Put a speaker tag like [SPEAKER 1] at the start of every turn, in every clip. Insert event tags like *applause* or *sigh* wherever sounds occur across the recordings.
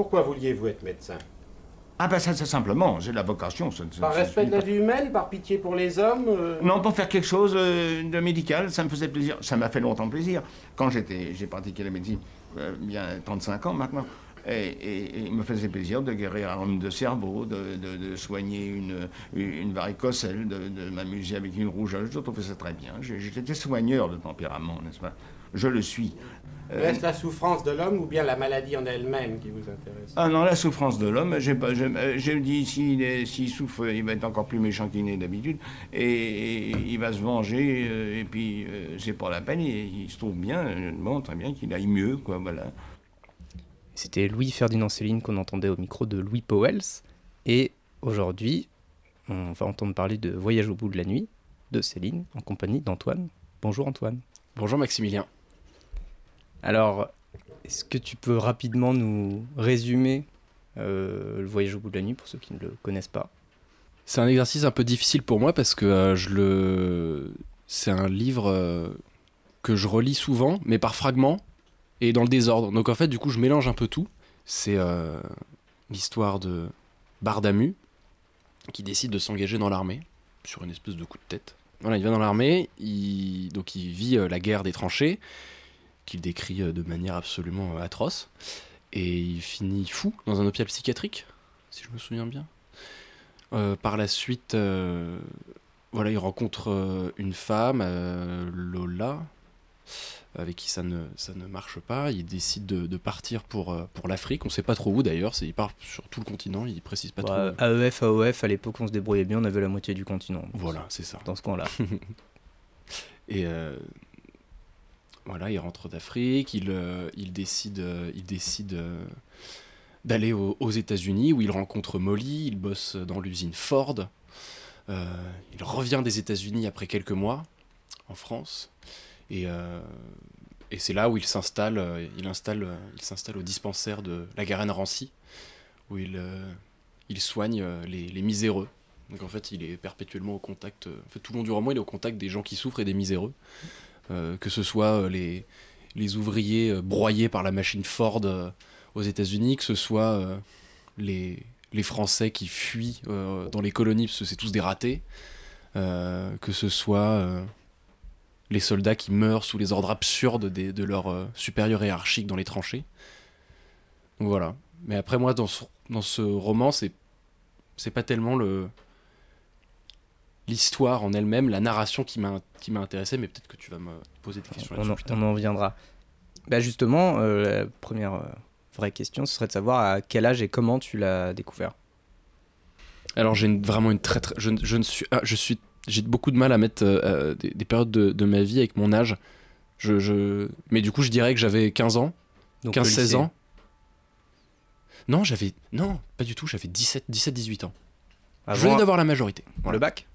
[SPEAKER 1] Pourquoi vouliez-vous être médecin
[SPEAKER 2] Ah ben ça c'est simplement, j'ai la vocation. ça-
[SPEAKER 1] Par
[SPEAKER 2] ça
[SPEAKER 1] respect de la vie humaine, par pitié pour les hommes euh,
[SPEAKER 2] Non, pour faire quelque chose euh, de médical, ça me faisait plaisir. Ça m'a fait longtemps plaisir. Quand j'étais, j'ai pratiqué la médecine, euh, il y a 35 ans maintenant. Et, et- et il me faisait plaisir de guérir un homme de cerveau, de, de- de soigner une, une varicocèle, de, de m'amuser avec une rougeole. Je trouvais ça très bien. J'ai- J'étais soigneur de tempérament, n'est-ce pas? Je le suis. Euh,
[SPEAKER 1] Est-ce la souffrance de l'homme ou bien la maladie en elle-même qui vous intéresse?
[SPEAKER 2] Ah non, la souffrance de l'homme, j'ai pas, j'ai euh, j'ai dit s'il est- s'il souffre, il va être encore plus méchant qu'il n'est d'habitude, et, et il va se venger, euh, et puis euh, c'est pas la peine, il, il se trouve bien, bon, très bien, qu'il aille mieux, quoi, voilà.
[SPEAKER 3] C'était Louis Ferdinand Céline qu'on entendait au micro de Louis Powells. Et aujourd'hui, on va entendre parler de Voyage au bout de la nuit de Céline en compagnie d'Antoine. Bonjour Antoine.
[SPEAKER 4] Bonjour Maximilien.
[SPEAKER 3] Alors, est-ce que tu peux rapidement nous résumer euh, le Voyage au bout de la nuit pour ceux qui ne le connaissent pas?
[SPEAKER 4] C'est un exercice un peu difficile pour moi parce que euh, je le... c'est un livre euh, que je relis souvent, mais par fragments et dans le désordre. Donc en fait, du coup, je mélange un peu tout. C'est l'histoire de Bardamu qui décide de s'engager dans l'armée sur une espèce de coup de tête. Voilà, il va dans l'armée, donc il vit la guerre des tranchées, qu'il décrit euh, de manière absolument euh, atroce, et il finit fou dans un hôpital psychiatrique, si je me souviens bien. Euh, par la suite, euh, voilà, il rencontre euh, une femme, Lola, avec qui ça ne, ça ne marche pas. Il décide de, de partir pour, pour l'Afrique. On ne sait pas trop où d'ailleurs. c'est- Il part sur tout le continent. Il précise pas
[SPEAKER 3] Bah,
[SPEAKER 4] trop.
[SPEAKER 3] AEF, AOF, à l'époque on se débrouillait bien, on avait la moitié du continent.
[SPEAKER 4] Voilà, c'est ça.
[SPEAKER 3] Dans ce coin-là. *laughs*
[SPEAKER 4] Et voilà, il rentre d'Afrique, il, euh, il décide, euh, il décide euh, d'aller au- aux États-Unis où il rencontre Molly, il bosse dans l'usine Ford. Il revient des États-Unis après quelques mois en France. Et, et c'est là où il s'installe, il, installe, il s'installe au dispensaire de la Garenne-Rancy, où il, il soigne les, les miséreux. Donc en fait, il est perpétuellement au contact, en fait, tout le long du roman, il est au contact des gens qui souffrent et des miséreux. Euh, que ce soit euh, les, les ouvriers euh, broyés par la machine Ford aux États-Unis, que ce soit les, les Français qui fuient dans les colonies parce que c'est tous des ratés, que ce soit les soldats qui meurent sous les ordres absurdes des- de leurs supérieurs hiérarchiques dans les tranchées. Donc voilà. Mais après, moi, dans ce, dans ce roman, c'est pas tellement le l'histoire en elle-même, la narration qui m'a qui m'a intéressé, mais peut-être que tu vas me poser des questions
[SPEAKER 3] on,
[SPEAKER 4] là-dessus
[SPEAKER 3] en,
[SPEAKER 4] plus tard.
[SPEAKER 3] on en viendra. Bah justement, euh, la première euh, vraie question, ce serait de savoir à quel âge et comment tu l'as découvert.
[SPEAKER 4] Alors j'ai une- vraiment une très très je, ne- je ne suis ah, je suis j'ai beaucoup de mal à mettre euh, des, des périodes de, de ma vie avec mon âge. Je, je mais du coup je dirais que j'avais 15 ans,
[SPEAKER 3] Donc, le
[SPEAKER 4] 15 16
[SPEAKER 3] lycée.
[SPEAKER 4] ans. Non, j'avais non, pas du tout, j'avais 17 17 18 ans. je venais d'avoir la majorité. Voilà.
[SPEAKER 3] le bac?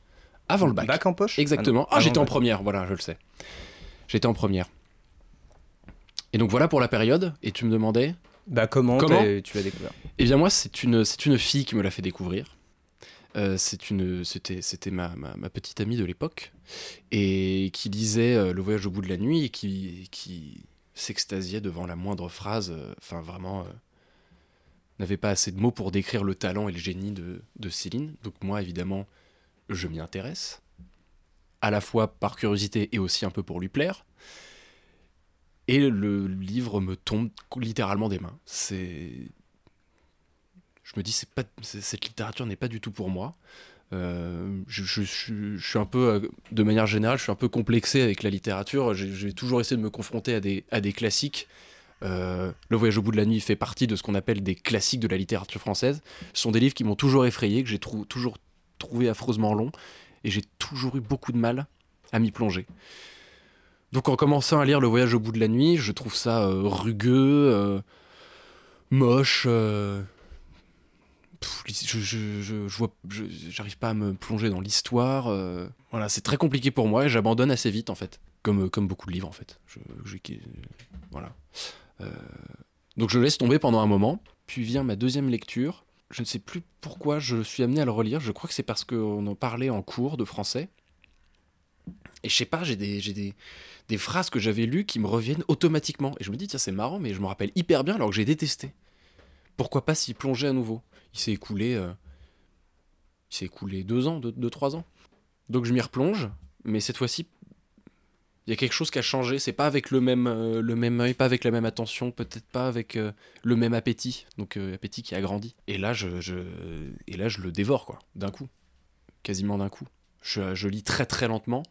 [SPEAKER 4] Avant le bac.
[SPEAKER 3] Bac en poche
[SPEAKER 4] Exactement.
[SPEAKER 3] Ah
[SPEAKER 4] Ah, j'étais en première, voilà, je le sais. J'étais en première. Et donc voilà pour la période. Et tu me demandais
[SPEAKER 3] Bah comment,
[SPEAKER 4] Comment
[SPEAKER 3] tu l'as découvert?
[SPEAKER 4] Eh bien moi, c'est une, c'est une fille qui me l'a fait découvrir. Euh, c'est une, c'était, c'était ma, ma, ma petite amie de l'époque et qui lisait euh, Le Voyage au bout de la nuit et qui, qui s'extasiait devant la moindre phrase. euh, Enfin vraiment, n'avait pas assez de mots pour décrire le talent et le génie de, de Céline. Donc moi, évidemment, je m'y intéresse, à la fois par curiosité et aussi un peu pour lui plaire. Et le livre me tombe littéralement des mains. C'est je me dis c'est pas cette littérature n'est pas du tout pour moi Euh, je, suis un peu de manière générale je suis un peu complexé avec la littérature j'ai toujours essayé de me confronter à des, à des classiques Euh, le voyage au bout de la nuit fait partie de ce qu'on appelle des classiques de la littérature française ce sont des livres qui m'ont toujours effrayé que j'ai toujours trouvé affreusement longs et j'ai toujours eu beaucoup de mal à m'y plonger donc en commençant à lire le voyage au bout de la nuit je trouve ça euh, rugueux euh, moche euh, je, vois, j'arrive pas à me plonger dans l'histoire. voilà, c'est très compliqué pour moi et j'abandonne assez vite en fait, comme, beaucoup de livres en fait. Voilà. Donc je laisse tomber pendant un moment, puis vient ma deuxième lecture. Je ne sais plus pourquoi je suis amené à le relire. Je crois que c'est parce qu'on en parlait en cours de français. Et je sais pas, j'ai des, des, phrases que j'avais lues qui me reviennent automatiquement. Et je me dis, tiens, c'est marrant, mais je me rappelle hyper bien alors que j'ai détesté. pourquoi pas s'y plonger à nouveau? Il s'est écoulé, euh, écoulé deux ans, deux, deux, trois ans. Donc je m'y replonge, mais cette fois-ci, il y a quelque chose qui a changé. C'est pas avec le même, euh, le même œil, pas avec la même attention, peut-être pas avec euh, le même appétit. Donc euh, appétit qui a grandi. Et là, je, je- et là, je le dévore quoi, d'un coup, quasiment d'un coup. Je, je lis très très lentement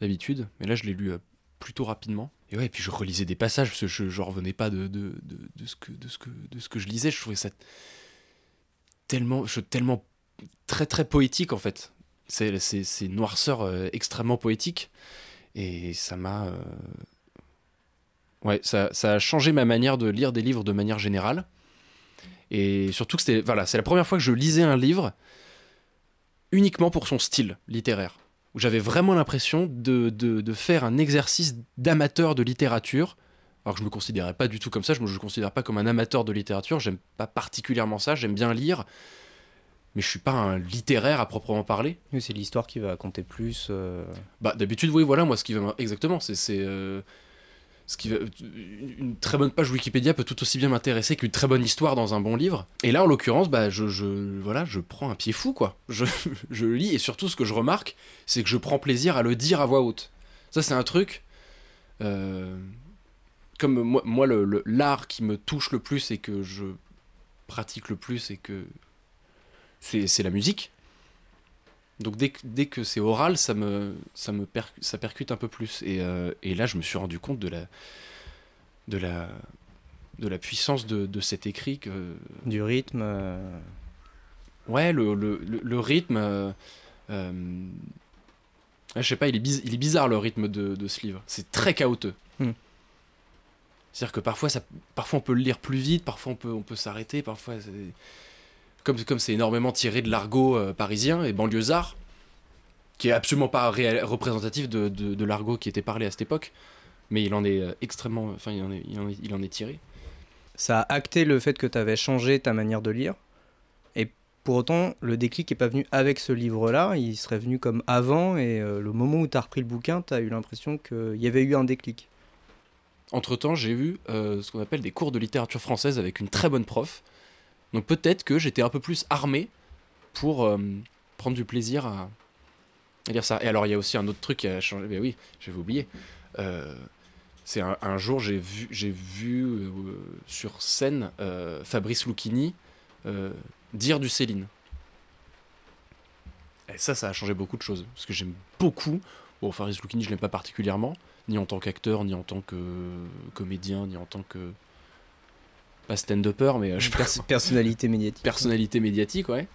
[SPEAKER 4] d'habitude, mais là, je l'ai lu euh, plutôt rapidement. Et ouais, et puis je relisais des passages parce que je, je revenais pas de, de, de, de ce que, de, ce que, de ce que je lisais. Je trouvais ça tellement, je, tellement très très poétique en fait. C'est c'est- c'est une noirceur euh, extrêmement poétique. Et ça m'a. euh, Ouais, ça, ça a changé ma manière de lire des livres de manière générale. Et surtout que c'était. Voilà, c'est la première fois que je lisais un livre uniquement pour son style littéraire. Où j'avais vraiment l'impression de, de, de faire un exercice d'amateur de littérature. Alors que je me considérais pas du tout comme ça, je me je me considère pas comme un amateur de littérature, j'aime pas particulièrement ça, j'aime bien lire, mais je suis pas un littéraire à proprement parler.
[SPEAKER 3] Oui, c'est l'histoire qui va compter plus. euh,
[SPEAKER 4] Bah d'habitude oui voilà moi ce qui va exactement c'est c'est euh, ce qui va une très bonne page Wikipédia peut tout aussi bien m'intéresser qu'une très bonne histoire dans un bon livre. Et là en l'occurrence bah je, je voilà je prends un pied fou quoi. Je *laughs* je lis et surtout ce que je remarque c'est que je prends plaisir à le dire à voix haute. Ça c'est un truc euh, comme moi, moi le le- l'art qui me touche le plus et que je pratique le plus et que c'est la musique. Donc dès que, dès que c'est oral, ça me, ça me per- ça percute un peu plus. Et, euh, et là, je me suis rendu compte de la, de la, de la puissance de, de cet écrit. Que...
[SPEAKER 3] du rythme. euh,
[SPEAKER 4] Ouais, le, le, le, le rythme... euh, ah, je sais pas, il est, il est bizarre le rythme de, de ce livre. C'est très chaotique.
[SPEAKER 3] Hmm.
[SPEAKER 4] C'est-à-dire que parfois, ça, parfois on peut le lire plus vite, parfois on peut, on peut s'arrêter, parfois... Comme comme c'est énormément tiré de l'argot euh, parisien et banlieusard, qui est absolument pas réel- représentatif de, de, de l'argot qui était parlé à cette époque, mais il en est euh, extrêmement... Enfin, il en est, il en est, il en est tiré.
[SPEAKER 3] ça a acté le fait que tu avais changé ta manière de lire. Et pour autant, le déclic n'est pas venu avec ce livre-là, il serait venu comme avant, et euh, le moment où tu as repris le bouquin, tu as eu l'impression qu'il y avait eu un déclic.
[SPEAKER 4] Entre-temps, j'ai eu euh, ce qu'on appelle des cours de littérature française avec une très bonne prof. Donc peut-être que j'étais un peu plus armé pour euh, prendre du plaisir à, lire ça. Et alors, il y a aussi un autre truc qui a changé. Mais oui, j'avais oublié. Euh, c'est un, jour, j'ai vu, euh, sur scène Fabrice Lucchini dire du Céline. Et ça, ça a changé beaucoup de choses. Parce que j'aime beaucoup. Bon, Fabrice Lucchini, je l'aime pas particulièrement ni en tant qu'acteur, ni en tant que comédien, ni en tant que. Pas stand-upper, mais euh, je
[SPEAKER 3] Pers- personnalité médiatique.
[SPEAKER 4] personnalité médiatique, ouais.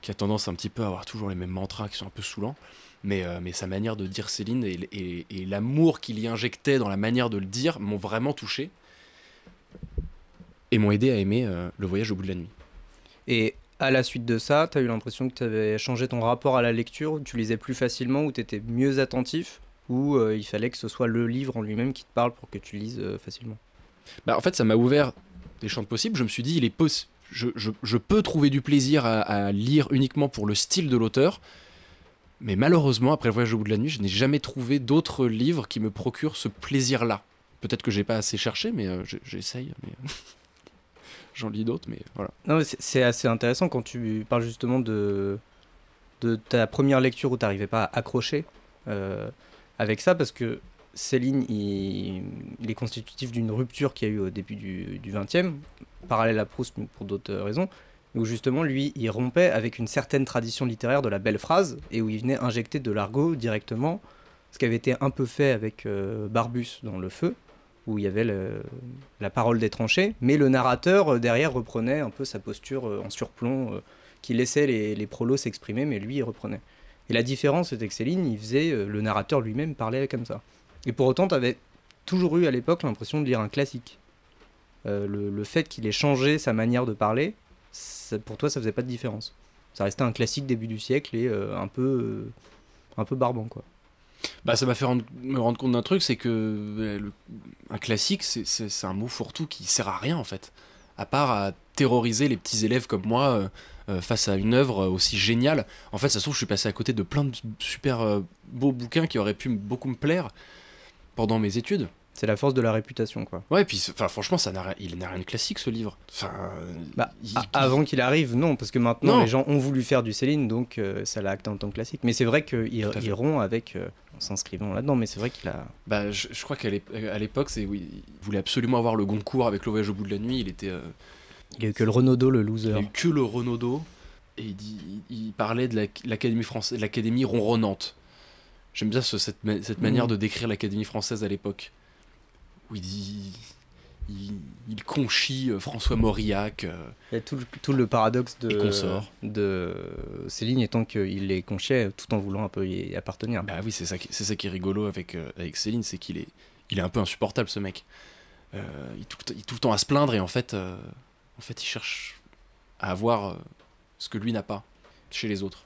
[SPEAKER 4] Qui a tendance un petit peu à avoir toujours les mêmes mantras qui sont un peu saoulants. Mais, euh, mais sa manière de dire Céline et, et- et l'amour qu'il y injectait dans la manière de le dire m'ont vraiment touché. Et m'ont aidé à aimer euh, Le voyage au bout de la nuit.
[SPEAKER 3] Et à la suite de ça, tu as eu l'impression que tu avais changé ton rapport à la lecture, où tu lisais plus facilement, où tu étais mieux attentif, ou euh, il fallait que ce soit le livre en lui-même qui te parle pour que tu lises facilement?
[SPEAKER 4] Bah, en fait, ça m'a ouvert des champs possibles. Je me suis dit, il est je, je- peux trouver du plaisir à, lire uniquement pour le style de l'auteur. Mais malheureusement, après le voyage au bout de la nuit, je n'ai jamais trouvé d'autres livres qui me procurent ce plaisir-là. Peut-être que j'ai pas assez cherché, mais euh, j'essaye. Mais... *laughs* J'en lis d'autres, mais voilà.
[SPEAKER 3] Non, c'est assez intéressant quand tu parles justement de, de ta première lecture où tu n'arrivais pas à accrocher euh, avec ça, parce que Céline, il, est constitutif d'une rupture qu'il y a eu au début du, du 20e, parallèle à Proust pour d'autres raisons, où justement lui, il rompait avec une certaine tradition littéraire de la belle phrase, et où il venait injecter de l'argot directement, ce qui avait été un peu fait avec euh, Barbus dans Le Feu, où il y avait la parole des tranchées, mais le narrateur euh, derrière reprenait un peu sa posture euh, en surplomb, euh, qui laissait les, les prolos s'exprimer, mais lui il reprenait. Et la différence c'était que Céline, il faisait, euh, le narrateur lui-même parlait comme ça. Et pour autant, tu avais toujours eu à l'époque l'impression de lire un classique. Euh, le, fait qu'il ait changé sa manière de parler, pour toi ça faisait pas de différence. Ça restait un classique début du siècle et euh, un peu, euh, un peu barbant quoi.
[SPEAKER 4] Bah, ça m'a fait me rendre compte d'un truc, c'est que un classique, c'est- un mot fourre-tout qui sert à rien en fait. À part à terroriser les petits élèves comme moi face à une œuvre aussi géniale. En fait, ça se trouve, je suis passé à côté de plein de super beaux bouquins qui auraient pu beaucoup me plaire pendant mes études.
[SPEAKER 3] C'est la force de la réputation, quoi.
[SPEAKER 4] Ouais, puis enfin, franchement, ça n'a, il n'a rien de classique ce livre. Enfin,
[SPEAKER 3] Bah,
[SPEAKER 4] il-
[SPEAKER 3] Avant qu'il arrive, non, parce que maintenant
[SPEAKER 4] Non.
[SPEAKER 3] les gens ont voulu faire du Céline, donc euh, ça l'a acté en tant que classique. Mais c'est vrai qu'il
[SPEAKER 4] Tout à fait.
[SPEAKER 3] il rompt avec, euh, en s'inscrivant là-dedans, mais c'est vrai qu'il a.
[SPEAKER 4] Bah, je, je crois qu'à l'époque, c'est oui, il voulait absolument avoir le Goncourt avec le voyage au bout de la nuit. Il était, euh,
[SPEAKER 3] Il a eu que le Renaudot, le
[SPEAKER 4] il
[SPEAKER 3] loser.
[SPEAKER 4] a eu que le Renaudot et il, dit, il, il parlait de la- l'académie française, l'académie ronronnante. J'aime bien ce- cette, ma- cette manière
[SPEAKER 3] Mhm.
[SPEAKER 4] de décrire l'académie française à l'époque, où il dit, il, il conchit euh, François Mauriac. euh,
[SPEAKER 3] Il y a tout, le- tout le paradoxe de, de Céline étant qu'il les conchait tout en voulant un peu y appartenir.
[SPEAKER 4] Bah oui, c'est ça, ça qui est rigolo avec, euh, avec Céline, c'est qu'il est, il est un peu insupportable ce mec. Euh, il, est tout, il est tout le temps à se plaindre et en fait, euh, en fait il cherche à avoir euh, ce que lui n'a pas chez les autres.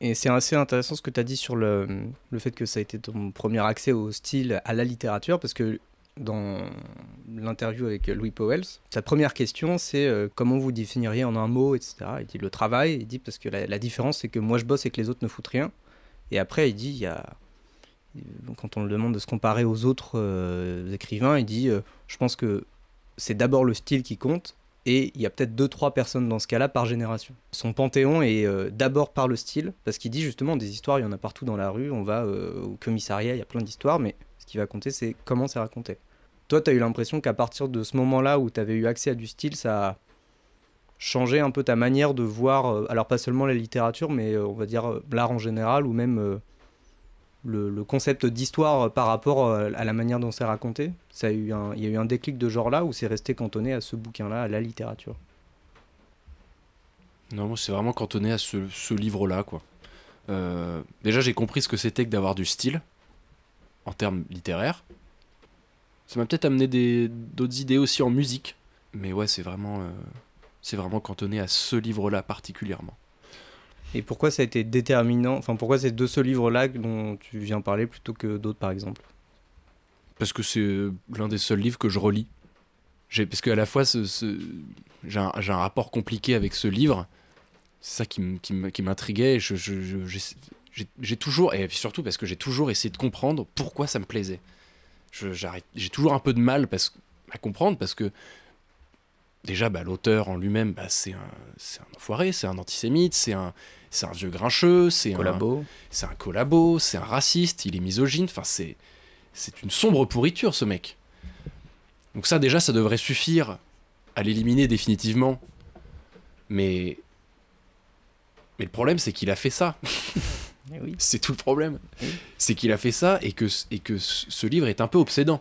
[SPEAKER 3] Et c'est assez intéressant ce que tu as dit sur le, le fait que ça a été ton premier accès au style, à la littérature, parce que dans l'interview avec Louis Powell, sa première question c'est euh, comment vous définiriez en un mot, etc. Il dit le travail, il dit parce que la, la différence c'est que moi je bosse et que les autres ne foutent rien. Et après il dit, il y a, quand on le demande de se comparer aux autres euh, écrivains, il dit euh, je pense que c'est d'abord le style qui compte. Et il y a peut-être deux trois personnes dans ce cas-là par génération. Son panthéon est euh, d'abord par le style, parce qu'il dit justement des histoires, il y en a partout dans la rue, on va euh, au commissariat, il y a plein d'histoires, mais ce qui va compter, c'est comment c'est raconté. Toi, tu as eu l'impression qu'à partir de ce moment-là où tu avais eu accès à du style, ça a changé un peu ta manière de voir, euh, alors pas seulement la littérature, mais on va dire l'art en général, ou même le, concept d'histoire par rapport euh, à la manière dont c'est raconté. Ça a eu il y a eu un déclic de genre là, ou c'est resté cantonné à ce bouquin-là, à la littérature?
[SPEAKER 4] Non, c'est vraiment cantonné à ce, livre-là, quoi. Euh, déjà, j'ai compris ce que c'était que d'avoir du style en termes littéraires. Ça m'a peut-être amené d'autres idées aussi en musique, mais ouais, c'est vraiment, euh, c'est vraiment cantonné à ce livre-là particulièrement.
[SPEAKER 3] Et pourquoi ça a été déterminant Enfin, pourquoi c'est de ce livre-là dont tu viens parler plutôt que d'autres, par exemple?
[SPEAKER 4] Parce que c'est euh, l'un des seuls livres que je relis. Parce qu'à la fois, j'ai, un, rapport compliqué avec ce livre. C'est ça qui, m'intriguait. Je, j'ai, toujours, et surtout parce que j'ai toujours essayé de comprendre pourquoi ça me plaisait. J'ai toujours un peu de mal à comprendre parce que déjà, bah, l'auteur en lui-même, bah, c'est, un, un enfoiré, c'est un antisémite, c'est un, c'est un vieux grincheux, c'est un,
[SPEAKER 3] Collabo
[SPEAKER 4] c'est un collabo, c'est un raciste, il est misogyne, enfin c'est c'est une sombre pourriture ce mec. Donc ça déjà ça devrait suffire à l'éliminer définitivement. Mais mais le problème c'est qu'il a fait ça. *laughs*
[SPEAKER 3] Eh oui.
[SPEAKER 4] C'est tout le problème.
[SPEAKER 3] Oui.
[SPEAKER 4] C'est qu'il a fait ça et que et que ce livre est un peu obsédant.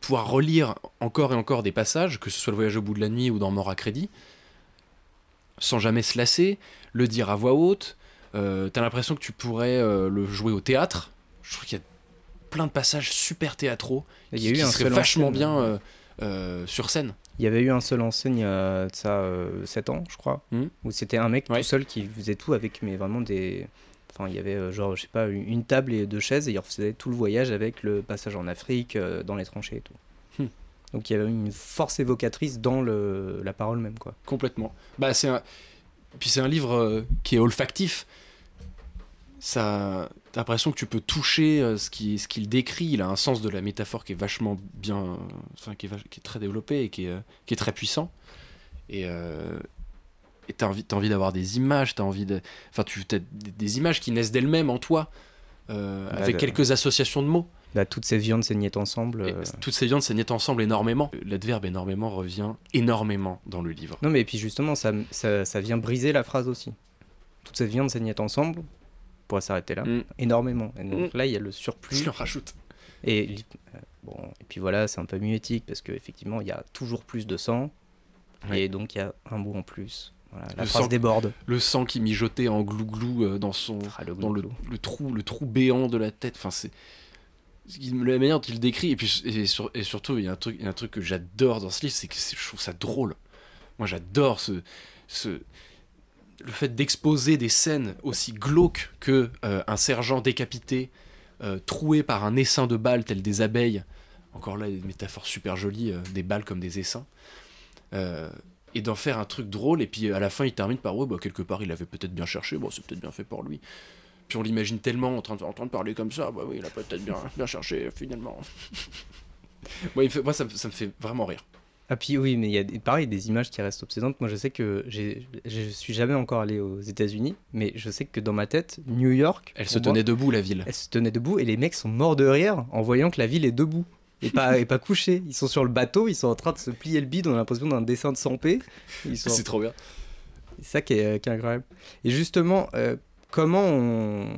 [SPEAKER 4] Pouvoir relire encore et encore des passages, que ce soit le voyage au bout de la nuit ou dans Mort à crédit, sans jamais se lasser, le dire à voix haute. Euh, T'as l'impression que tu pourrais euh, le jouer au théâtre. Je trouve qu'il y a plein de passages super théâtraux
[SPEAKER 3] Il y
[SPEAKER 4] qui,
[SPEAKER 3] a eu
[SPEAKER 4] qui
[SPEAKER 3] un seul
[SPEAKER 4] vachement bien euh, sur scène.
[SPEAKER 3] Il y avait eu un seul enseigne il y a ça 7 ans, je crois,
[SPEAKER 4] Mhm.
[SPEAKER 3] où c'était un mec
[SPEAKER 4] Ouais.
[SPEAKER 3] tout seul qui faisait tout avec mais vraiment des. Enfin, il y avait genre, je sais pas, une table et deux chaises et il refaisait tout le voyage avec le passage en Afrique, dans les tranchées et tout. Donc il y avait une force évocatrice dans le, la parole même, quoi.
[SPEAKER 4] Complètement. Bah, c'est un... Puis c'est un livre euh, qui est olfactif. Ça... T'as l'impression que tu peux toucher euh, ce qu'il ce qu'il décrit. Il a un sens de la métaphore qui est vachement bien... Enfin, qui est, vach- qui est très développé et qui est, euh, qui est très puissant. Et... Euh... T'as envie, t'as envie d'avoir des images, t'as envie de... Enfin, tu as des, images qui naissent d'elles-mêmes en toi, euh,
[SPEAKER 3] Bah,
[SPEAKER 4] avec quelques associations de mots.
[SPEAKER 3] Là, toutes ces viandes saignaient ensemble. Euh,
[SPEAKER 4] toutes ces viandes s'aignent ensemble énormément. L'adverbe énormément revient énormément dans le livre.
[SPEAKER 3] Non, mais puis justement, ça, ça, ça vient briser la phrase aussi. Toutes ces viandes saignaient ensemble, on pourrait s'arrêter là,
[SPEAKER 4] Mm.
[SPEAKER 3] énormément. Et donc là, il y a le surplus.
[SPEAKER 4] Tu en rajoutes.
[SPEAKER 3] Et, euh, bon, et puis voilà, c'est un peu muétique parce qu'effectivement, il y a toujours plus de sang.
[SPEAKER 4] Ouais.
[SPEAKER 3] Et donc, il y a un bout en plus. Voilà, la
[SPEAKER 4] Le
[SPEAKER 3] phrase
[SPEAKER 4] sang.
[SPEAKER 3] déborde.
[SPEAKER 4] le sang qui mijotait en glouglou euh, dans son
[SPEAKER 3] Ah, le
[SPEAKER 4] dans le, le trou le trou béant de la tête enfin c'est- la manière dont il décrit et puis et, sur- et surtout il y a un truc il y a un truc que j'adore dans ce livre c'est que je trouve ça drôle. Moi j'adore ce ce le fait d'exposer des scènes aussi glauques que euh, un sergent décapité euh, troué par un essaim de balles tel des abeilles. Encore là une métaphore super jolie euh, des balles comme des essaims. Et d'en faire un truc drôle et puis à la fin il termine par ouais bah quelque part il avait peut-être bien cherché. Bon c'est peut-être bien fait pour lui Puis on l'imagine tellement en train, de, en train de parler comme ça. Bah oui, il a peut-être bien, bien cherché finalement. *laughs* moi, il me fait- moi, ça, me- ça me fait vraiment rire.
[SPEAKER 3] Ah puis oui, mais il y a des- pareil des images qui restent obsédantes. Moi, je sais que je suis jamais encore allé aux États-Unis, mais je sais que dans ma tête, New York,
[SPEAKER 4] Elle se tenait debout, la ville.
[SPEAKER 3] elle se tenait debout et les mecs sont morts de rire en voyant que la ville est debout et pas *laughs* et pas couchée. Ils sont sur le bateau, ils sont en train de se plier le bide. On a l'impression d'un dessin de Sampé. Ils sont
[SPEAKER 4] C'est trop bien.
[SPEAKER 3] C'est ça qui est, euh, qui est incroyable. Et justement, euh, comment on,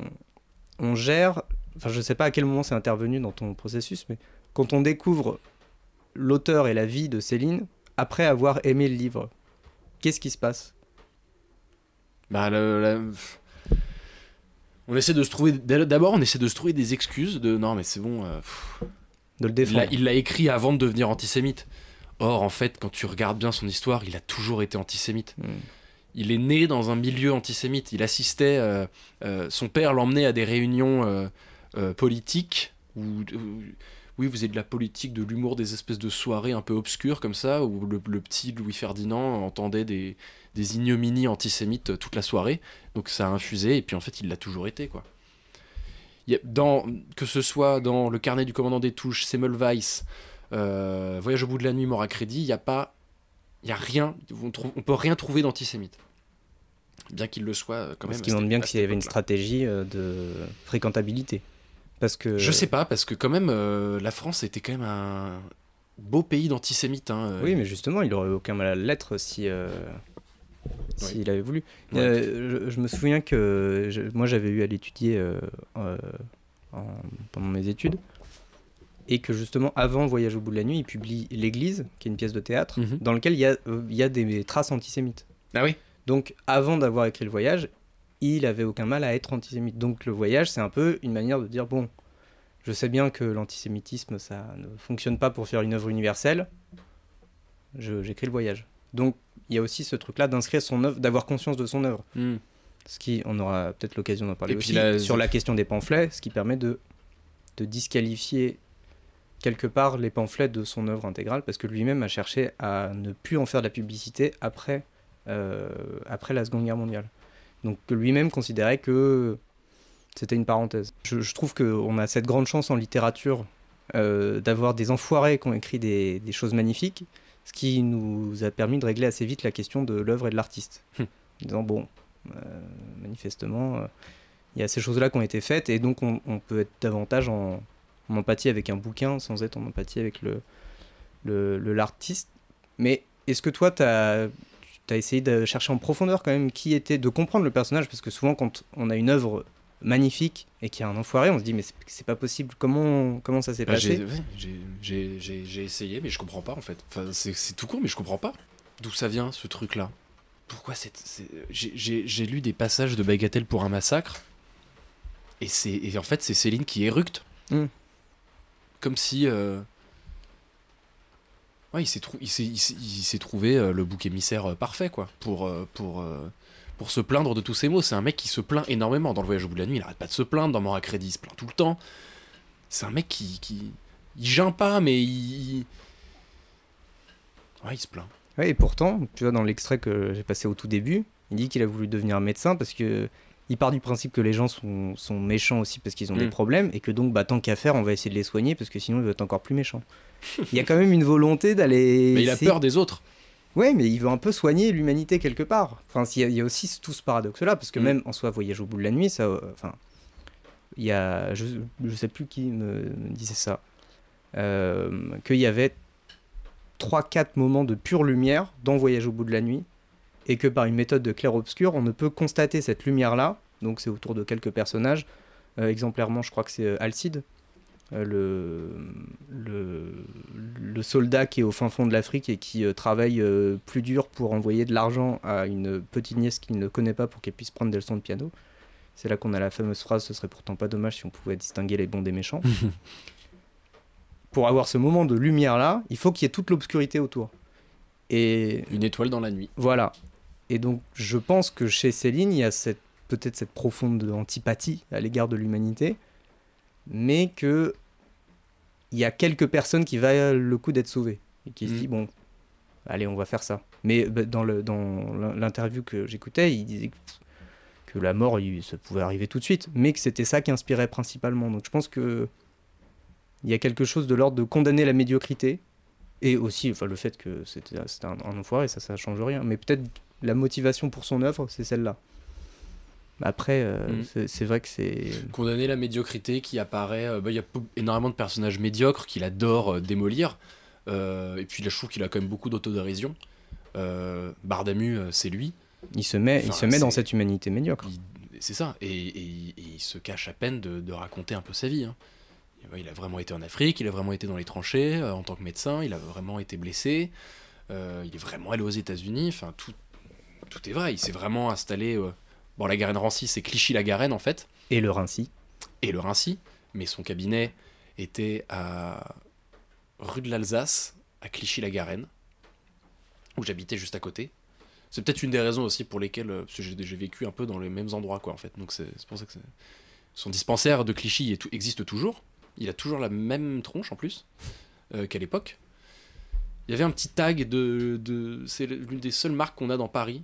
[SPEAKER 3] on gère, enfin je sais pas à quel moment c'est intervenu dans ton processus, mais quand on découvre l'auteur et la vie de Céline après avoir aimé le livre, qu'est-ce qui se passe?
[SPEAKER 4] Bah, le- On essaie de se trouver. D'abord, on essaie de se trouver des excuses de non, mais c'est bon. euh,
[SPEAKER 3] De le
[SPEAKER 4] il
[SPEAKER 3] défendre
[SPEAKER 4] l'a- il l'a écrit avant de devenir antisémite. Or, en fait, quand tu regardes bien son histoire, il a toujours été antisémite.
[SPEAKER 3] Hmm.
[SPEAKER 4] Il est né dans un milieu antisémite. Il assistait. euh, euh, son père l'emmenait à des réunions euh, politiques où, oui, vous avez de la politique, de l'humour, des espèces de soirées un peu obscures comme ça, où le, petit Louis Ferdinand entendait des, ignominies antisémites toute la soirée. Donc ça a infusé, et puis en fait, il l'a toujours été, quoi. Que ce soit dans Le carnet du commandant des touches, Semmelweis, Voyage au bout de la nuit, Mort à crédit, il n'y a pas. Il y a rien. On, on peut rien trouver d'antisémite. Bien qu'il le soit euh, quand même.
[SPEAKER 3] Ce qui montre bien qu'il y avait une stratégie euh, de fréquentabilité. Parce que
[SPEAKER 4] Je sais pas, parce que quand même, euh, la France était quand même un beau pays d'antisémites. Hein.
[SPEAKER 3] Oui, mais justement, il aurait aucun mal à l'être si euh, s'il avait voulu.
[SPEAKER 4] Ouais.
[SPEAKER 3] Euh, je, je me souviens que je- moi j'avais eu à l'étudier en- pendant mes études et que justement avant Voyage au bout de la nuit, il publie L'Église, qui est une pièce de théâtre,
[SPEAKER 4] Mhm.
[SPEAKER 3] dans lequel il y a, euh, il y a des traces antisémites.
[SPEAKER 4] Ah oui
[SPEAKER 3] Donc avant d'avoir écrit le voyage, il avait aucun mal à être antisémite. Donc le voyage, c'est un peu une manière de dire bon, je sais bien que l'antisémitisme ça ne fonctionne pas pour faire une œuvre universelle. J'écris le voyage. Donc il y a aussi ce truc-là d'inscrire son œuvre, d'avoir conscience de son œuvre.
[SPEAKER 4] Hmm.
[SPEAKER 3] Ce qui, on aura peut-être l'occasion d'en parler
[SPEAKER 4] Et puis
[SPEAKER 3] aussi
[SPEAKER 4] là,
[SPEAKER 3] sur la question des pamphlets, ce qui permet de, de disqualifier quelque part les pamphlets de son œuvre intégrale, parce que lui-même a cherché à ne plus en faire de la publicité après, euh, après la Seconde Guerre mondiale. Donc que lui-même considérait que c'était une parenthèse. Je, je trouve qu'on a cette grande chance en littérature euh, d'avoir des enfoirés qui ont écrit des, des choses magnifiques, ce qui nous a permis de régler assez vite la question de l'œuvre et de l'artiste.
[SPEAKER 4] Hum.
[SPEAKER 3] En disant, bon, euh, manifestement, il y a ces choses-là qui ont été faites, et donc on, on peut être davantage en, en empathie avec un bouquin sans être en empathie avec le le- le- l'artiste. Mais est-ce que toi, tu as, essayé de chercher en profondeur quand même qui était, de comprendre le personnage? Parce que souvent, quand on a une œuvre magnifique et qu'il y a un enfoiré, on se dit, mais c'est- pas possible, comment, comment ça s'est
[SPEAKER 4] Bah,
[SPEAKER 3] passé?
[SPEAKER 4] j'ai essayé, mais je comprends pas en fait. Enfin, c'est tout court, mais je comprends pas. D'où ça vient ce truc-là? Pourquoi c'est. j'ai- lu des passages de Bagatelle pour un massacre, et, c'est et en fait, c'est Céline qui éructe.
[SPEAKER 3] Hmm.
[SPEAKER 4] Comme si. euh, Ouais, il s'est trou- trouvé euh, le bouc émissaire euh, parfait, quoi, pour, pour, pour se plaindre de tous ces mots. C'est un mec qui se plaint énormément. Dans le voyage au bout de la nuit, il arrête pas de se plaindre. Dans Mort à crédit, il se plaint tout le temps. C'est un mec qui, qui. Il geint pas, mais il. Ouais, il se plaint.
[SPEAKER 3] Ouais, et pourtant, tu vois, dans l'extrait que j'ai passé au tout début, il dit qu'il a voulu devenir médecin parce que il part du principe que les gens sont, sont méchants aussi parce qu'ils ont des
[SPEAKER 4] Mm.
[SPEAKER 3] problèmes et que donc, bah, tant qu'à faire, on va essayer de les soigner parce que sinon, ils vont être encore plus méchants. *laughs* il y a quand même une volonté d'aller.
[SPEAKER 4] Mais il a peur des autres.
[SPEAKER 3] Ouais, mais il veut un peu soigner l'humanité quelque part. Enfin, il y, a- il y a aussi tout ce paradoxe-là, parce que
[SPEAKER 4] Mm.
[SPEAKER 3] même en soi, Voyage au bout de la nuit, ça, euh, enfin, il y a, je, je sais plus qui me, me disait ça, euh, qu'il y avait 3-4 moments de pure lumière dans Voyage au bout de la nuit, et que par une méthode de clair-obscur, on ne peut constater cette lumière-là, donc c'est autour de quelques personnages, Euh, exemplairement, je crois que c'est euh, Alcide, euh, le, le, le soldat qui est au fin fond de l'Afrique et qui euh, travaille euh, plus dur pour envoyer de l'argent à une petite nièce qu'il ne connaît pas pour qu'elle puisse prendre des leçons de piano. C'est là qu'on a la fameuse phrase Ce serait pourtant pas dommage si on pouvait distinguer les bons des méchants. *laughs* pour avoir ce moment de lumière là, il faut qu'il y ait toute l'obscurité autour. Et
[SPEAKER 4] Une étoile dans la nuit.
[SPEAKER 3] voilà. Et donc, je pense que chez Céline, il y a cette, peut-être cette profonde antipathie à l'égard de l'humanité, mais que il y a quelques personnes qui valent le coup d'être sauvées et qui se
[SPEAKER 4] Mhm.
[SPEAKER 3] disent bon, allez, on va faire ça. Mais bah, dans le dans l'in- l'interview que j'écoutais, il disait que, que la mort, il- ça pouvait arriver tout de suite, mais que c'était ça qui inspirait principalement. Donc je pense que il y a quelque chose de l'ordre de condamner la médiocrité, et aussi enfin, le fait que c'était c'était un, un enfoiré, ça, ça change rien. Mais peut-être la motivation pour son œuvre, c'est celle-là. Après, euh,
[SPEAKER 4] Mm.
[SPEAKER 3] c'est- vrai que c'est.
[SPEAKER 4] Condamner la médiocrité qui apparaît. euh, bah, Il y a énormément de personnages médiocres qu'il adore euh, démolir. Euh, et puis là, je trouve qu'il a quand même beaucoup d'autodérision. Bardamu, c'est lui.
[SPEAKER 3] Il se met, il se met dans cette humanité médiocre.
[SPEAKER 4] C'est ça. Et, et- et il se cache à peine de, de raconter un peu sa vie. hein. Il a vraiment été en Afrique, il a vraiment été dans les tranchées en tant que médecin, il a vraiment été blessé, il est vraiment allé aux États-Unis. Enfin, tout, tout est vrai. Il s'est vraiment installé. euh, Bon, la Garenne-Rancy, c'est Clichy-la-Garenne en fait.
[SPEAKER 3] Et le Rincy.
[SPEAKER 4] et le Rincy, mais son cabinet était à rue de l'Alsace, à Clichy-la-Garenne, où j'habitais juste à côté. C'est peut-être une des raisons aussi pour lesquelles, euh, parce que j'ai vécu un peu dans les mêmes endroits, quoi, en fait. Donc c'est pour ça que c'est- son dispensaire de Clichy existe toujours. Il a toujours la même tronche en plus euh, qu'à l'époque. Il y avait un petit tag de, de c'est l'une des seules marques qu'on a dans Paris.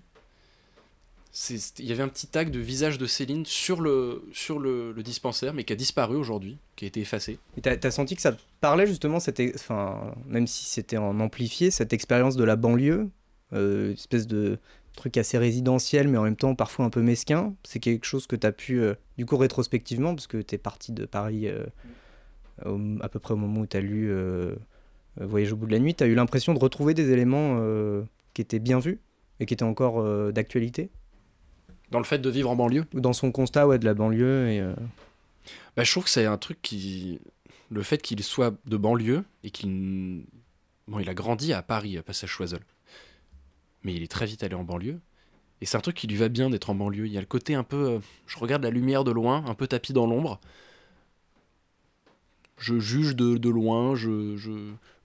[SPEAKER 4] Il y avait un petit tag de visage de Céline sur le, sur le, dispensaire, mais qui a disparu aujourd'hui, qui a été effacé.
[SPEAKER 3] T'as as senti que ça parlait justement, cette, enfin, même si c'était en amplifié, cette expérience de la banlieue, euh, espèce de truc assez résidentiel, mais en même temps parfois un peu mesquin. C'est quelque chose que tu as pu, euh, du coup, rétrospectivement, parce que tu es parti de Paris euh, à peu près au moment où tu as lu Voyage au bout de la nuit, tu as eu l'impression de retrouver des éléments euh, qui étaient bien vus et qui étaient encore euh, d'actualité?
[SPEAKER 4] Dans le fait de vivre en banlieue,
[SPEAKER 3] Ou dans son constat ouais, de la banlieue et, euh,
[SPEAKER 4] bah, je trouve que c'est un truc qui. Le fait qu'il soit de banlieue et qu'il. Bon, il a grandi à Paris, à Passage Choiseul. Mais il est très vite allé en banlieue. Et c'est un truc qui lui va bien d'être en banlieue. Il y a le côté un peu. euh, je regarde la lumière de loin, un peu tapis dans l'ombre. Je juge de, de loin, je, je,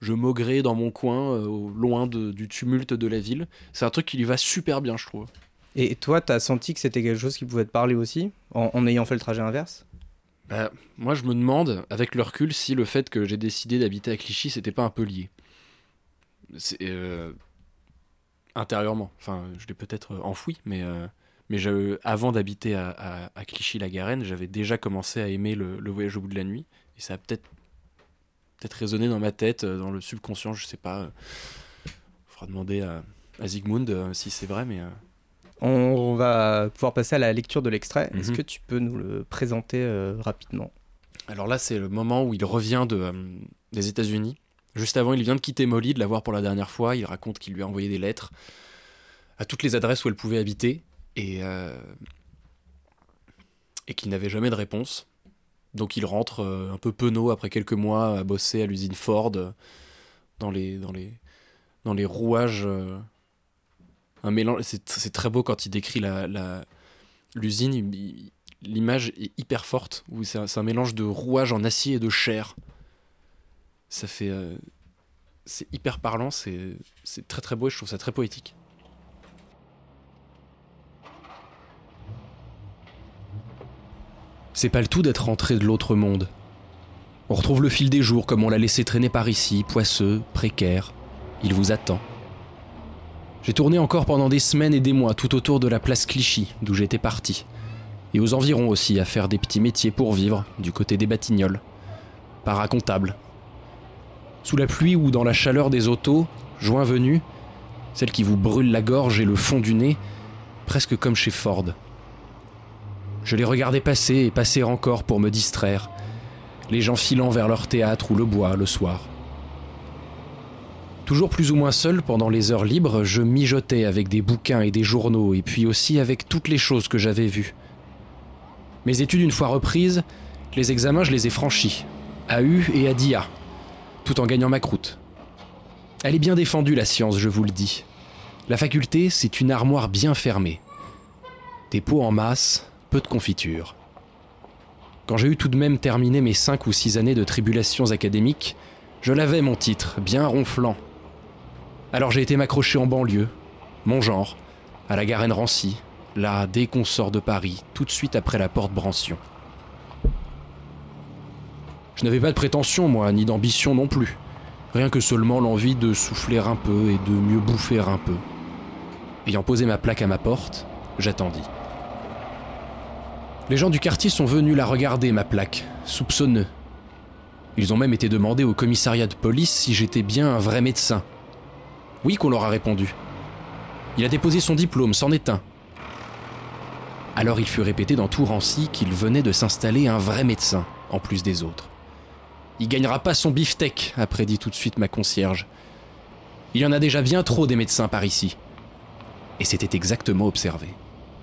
[SPEAKER 4] je maugré dans mon coin, euh, au loin de- du tumulte de la ville. C'est un truc qui lui va super bien, je trouve.
[SPEAKER 3] Et toi, tu as senti que c'était quelque chose qui pouvait te parler aussi, en, en ayant fait le trajet inverse?
[SPEAKER 4] Bah, moi, je me demande, avec le recul, si le fait que j'ai décidé d'habiter à Clichy, c'était pas un peu lié. C'est, euh, intérieurement. Enfin, je l'ai peut-être enfoui, mais, euh, mais je- avant d'habiter à, à- à Clichy-la-Garenne, j'avais déjà commencé à aimer le, le voyage au bout de la nuit. Et ça a peut-être peut-être résonné dans ma tête, euh, dans le subconscient, je sais pas. euh, faudra demander à, à Zygmunt euh, si c'est vrai, mais.
[SPEAKER 3] On va pouvoir passer à la lecture de l'extrait. Est-ce
[SPEAKER 4] Mhm.
[SPEAKER 3] que tu peux nous le présenter euh, rapidement?
[SPEAKER 4] Alors là, c'est le moment où il revient de, euh, des États-Unis. Juste avant, il vient de quitter Molly, de la voir pour la dernière fois. Il raconte qu'il lui a envoyé des lettres à toutes les adresses où elle pouvait habiter et, euh, et qu'il n'avait jamais de réponse. Donc il rentre euh, un peu penaud après quelques mois à bosser à l'usine Ford dans les, dans les, dans les rouages. euh, un mélange. C'est très beau quand il décrit la, l'usine. L'image est hyper forte, où c'est un, un mélange de rouage en acier et de chair. Ça fait. euh, c'est hyper parlant, c'est très très beau et je trouve ça très poétique. C'est pas le tout d'être rentré de l'autre monde. On retrouve le fil des jours comme on l'a laissé traîner par ici, poisseux, précaire. Il vous attend. J'ai tourné encore pendant des semaines et des mois tout autour de la place Clichy, d'où j'étais parti. Et aux environs aussi, à faire des petits métiers pour vivre, du côté des Batignolles. Paracomptable. Sous la pluie ou dans la chaleur des autos, juin venu, celle qui vous brûle la gorge et le fond du nez, presque comme chez Ford. Je les regardais passer et passer encore pour me distraire, les gens filant vers leur théâtre ou le bois le soir. Toujours plus ou moins seul pendant les heures libres, je mijotais avec des bouquins et des journaux, et puis aussi avec toutes les choses que j'avais vues. Mes études une fois reprises, les examens je les ai franchis, à U et à DIA, tout en gagnant ma croûte. Elle est bien défendue la science, je vous le dis. La faculté, c'est une armoire bien fermée. Des pots en masse, peu de confiture. Quand j'ai eu tout de même terminé mes cinq ou six années de tribulations académiques, je l'avais mon titre, bien ronflant. Alors j'ai été m'accrocher en banlieue, mon genre, à la Garenne Rancy, là, dès qu'on sort de Paris, tout de suite après la porte Brancion. Je n'avais pas de prétention, moi, ni d'ambition non plus. Rien que seulement l'envie de souffler un peu et de mieux bouffer un peu. Ayant posé ma plaque à ma porte, j'attendis. Les gens du quartier sont venus la regarder, ma plaque, soupçonneux. Ils ont même été demandés au commissariat de police si j'étais bien un vrai médecin. Oui qu'on leur a répondu. Il a déposé son diplôme, c'en est un. Alors il fut répété dans tout Rancy qu'il venait de s'installer un vrai médecin, en plus des autres. Il gagnera pas son beefsteak, a prédit tout de suite ma concierge. Il y en a déjà bien trop des médecins par ici. Et c'était exactement observé.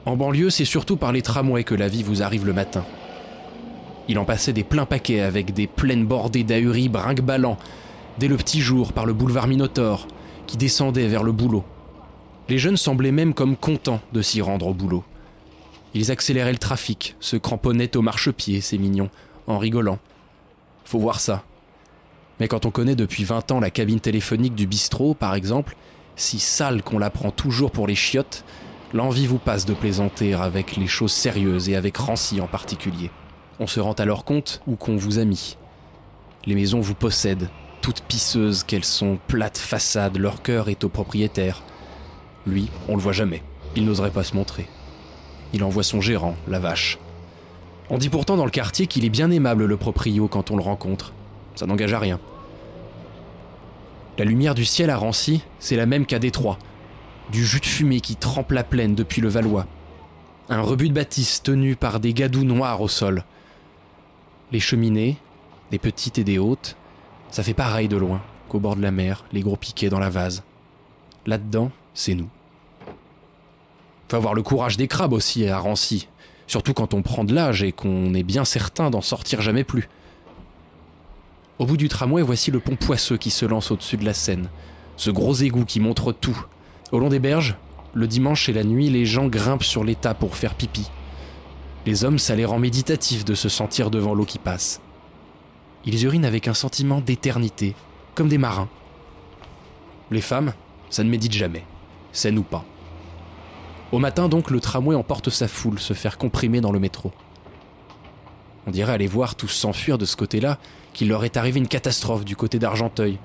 [SPEAKER 4] En banlieue, c'est surtout par les tramways que la vie vous arrive le matin. Il en passait des pleins paquets avec des plaines bordées d'ahuris brinque-ballants, dès le petit jour par le boulevard Minotaure, qui descendait vers le boulot. Les jeunes semblaient même comme contents de s'y rendre au boulot. Ils accéléraient le trafic, se cramponnaient au marchepied, ces mignons, en rigolant. Faut voir ça. Mais quand on connaît depuis 20 ans la cabine téléphonique du bistrot, par exemple, si sale qu'on la prend toujours pour les chiottes, l'envie vous passe de plaisanter avec les choses sérieuses et avec Rancy en particulier. On se rend alors compte où qu'on vous a mis. Les maisons vous possèdent, toutes pisseuses qu'elles sont, plates façades, leur cœur est au propriétaire. Lui, on le voit jamais, il n'oserait pas se montrer. Il envoie son gérant, la vache. On dit pourtant dans le quartier qu'il est bien aimable le proprio quand on le rencontre. Ça n'engage à rien. La lumière du ciel à Rancy, c'est la même qu'à Détroit. Du jus de fumée qui trempe la plaine depuis le Valois. Un rebut de bâtisse tenu par des gadous noirs au sol. Les cheminées, des petites et des hautes, ça fait pareil de loin qu'au bord de la mer, les gros piquets dans la vase. Là-dedans, c'est nous. Faut avoir le courage des crabes aussi à Rancy, surtout quand on prend de l'âge et qu'on est bien certain d'en sortir jamais plus. Au bout du tramway, voici le pont poisseux qui se lance au-dessus de la Seine. Ce gros égout qui montre tout. Au long des berges, le dimanche et la nuit, les gens grimpent sur l'état pour faire pipi. Les hommes, ça les rend méditatifs de se sentir devant l'eau qui passe. Ils urinent avec un sentiment d'éternité, comme des marins. Les femmes, ça ne médite jamais. C'est nous pas. Au matin donc, le tramway emporte sa foule se faire comprimer dans le métro. On dirait aller voir tous s'enfuir de ce côté-là, qu'il leur est arrivé une catastrophe du côté d'Argenteuil,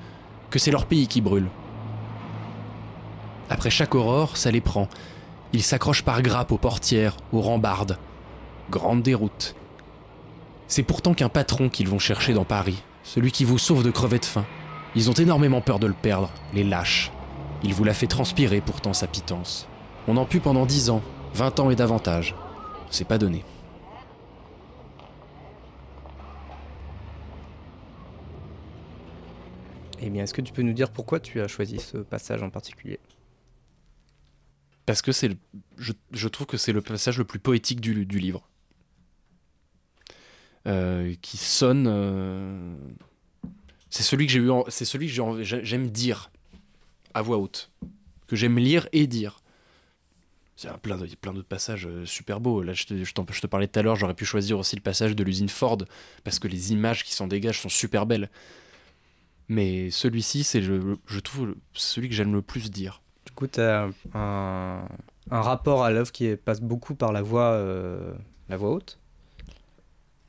[SPEAKER 4] que c'est leur pays qui brûle. Après chaque aurore, ça les prend. Ils s'accrochent par grappes aux portières, aux rambardes. Grande déroute. C'est pourtant qu'un patron qu'ils vont chercher dans Paris, celui qui vous sauve de crever de faim. Ils ont énormément peur de le perdre, les lâches. Il vous l'a fait transpirer pourtant sa pitance. On en put pendant 10 ans, 20 ans et davantage. C'est pas donné.
[SPEAKER 3] Eh bien, est-ce que tu peux nous dire pourquoi tu as choisi ce passage en particulier?
[SPEAKER 4] Parce que c'est je, je trouve que c'est le passage le plus poétique du, livre. Euh, qui sonne. euh, C'est celui que j'ai eu. C'est celui que j'aime dire à voix haute. Que j'aime lire et dire. Il y a plein, d'autres passages euh, super beaux. Là, je te, parlais tout à l'heure, j'aurais pu choisir aussi le passage de l'usine Ford, parce que les images qui s'en dégagent sont super belles. Mais celui-ci, c'est, je trouve, celui que j'aime le plus dire.
[SPEAKER 3] Du coup, tu as un, un rapport à l'œuvre qui passe beaucoup par la voix, euh, la voix haute.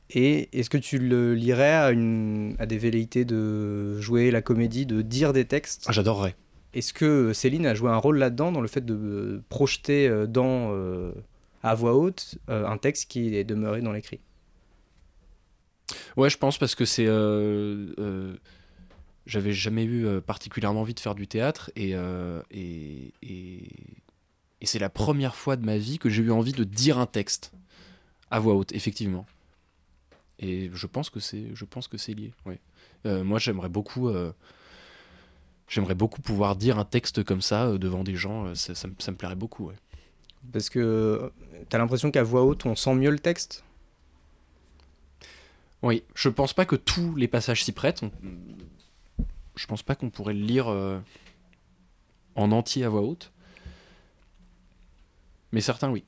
[SPEAKER 3] Et est-ce que tu le lirais à, une, à des velléités de jouer la comédie, de dire des textes?
[SPEAKER 4] Ah, j'adorerais.
[SPEAKER 3] Est-ce que Céline a joué un rôle là-dedans, dans le fait de euh, projeter euh, dans, euh, à voix haute euh, un texte qui est demeuré dans l'écrit?
[SPEAKER 4] Ouais, je pense parce que c'est. euh, euh, J'avais jamais eu euh, particulièrement envie de faire du théâtre et, euh, et, et, et c'est la première fois de ma vie que j'ai eu envie de dire un texte à voix haute, effectivement. Et je pense que c'est, je pense que c'est lié. Euh, moi, j'aimerais beaucoup, euh, j'aimerais beaucoup pouvoir dire un texte comme ça euh, devant des gens. ça, ça me- ça me plairait beaucoup. Ouais.
[SPEAKER 3] Parce que tu as l'impression qu'à voix haute, on sent mieux le texte?
[SPEAKER 4] Oui, je pense pas que tous les passages s'y prêtent. On- Je pense pas qu'on pourrait le lire euh, en entier à voix haute. Mais certains, oui.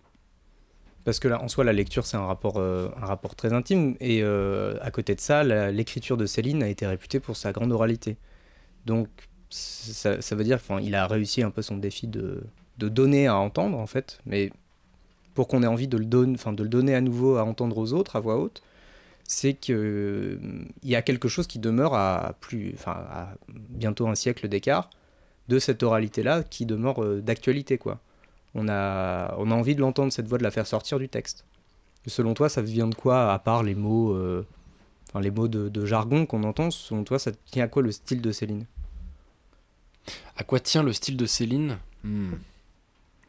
[SPEAKER 3] Parce que là, en soi, la lecture, c'est un rapport, euh, un rapport très intime. Et euh, à côté de ça, l'écriture de Céline a été réputée pour sa grande oralité. Donc, ça, veut dire qu'il a réussi un peu son défi de, de donner à entendre, en fait. Mais pour qu'on ait envie de le, enfin, de le donner à nouveau à entendre aux autres, à voix haute, c'est qu'il y a quelque chose qui demeure à, plus, enfin, à bientôt un siècle d'écart de cette oralité-là qui demeure euh, d'actualité, quoi on a, on a envie de l'entendre, cette voix, de la faire sortir du texte. Selon toi, ça vient de quoi, à part les mots, euh, les mots de, jargon qu'on entend Selon toi, ça tient à quoi le style de Céline?
[SPEAKER 4] À quoi tient le style de Céline? Hmm.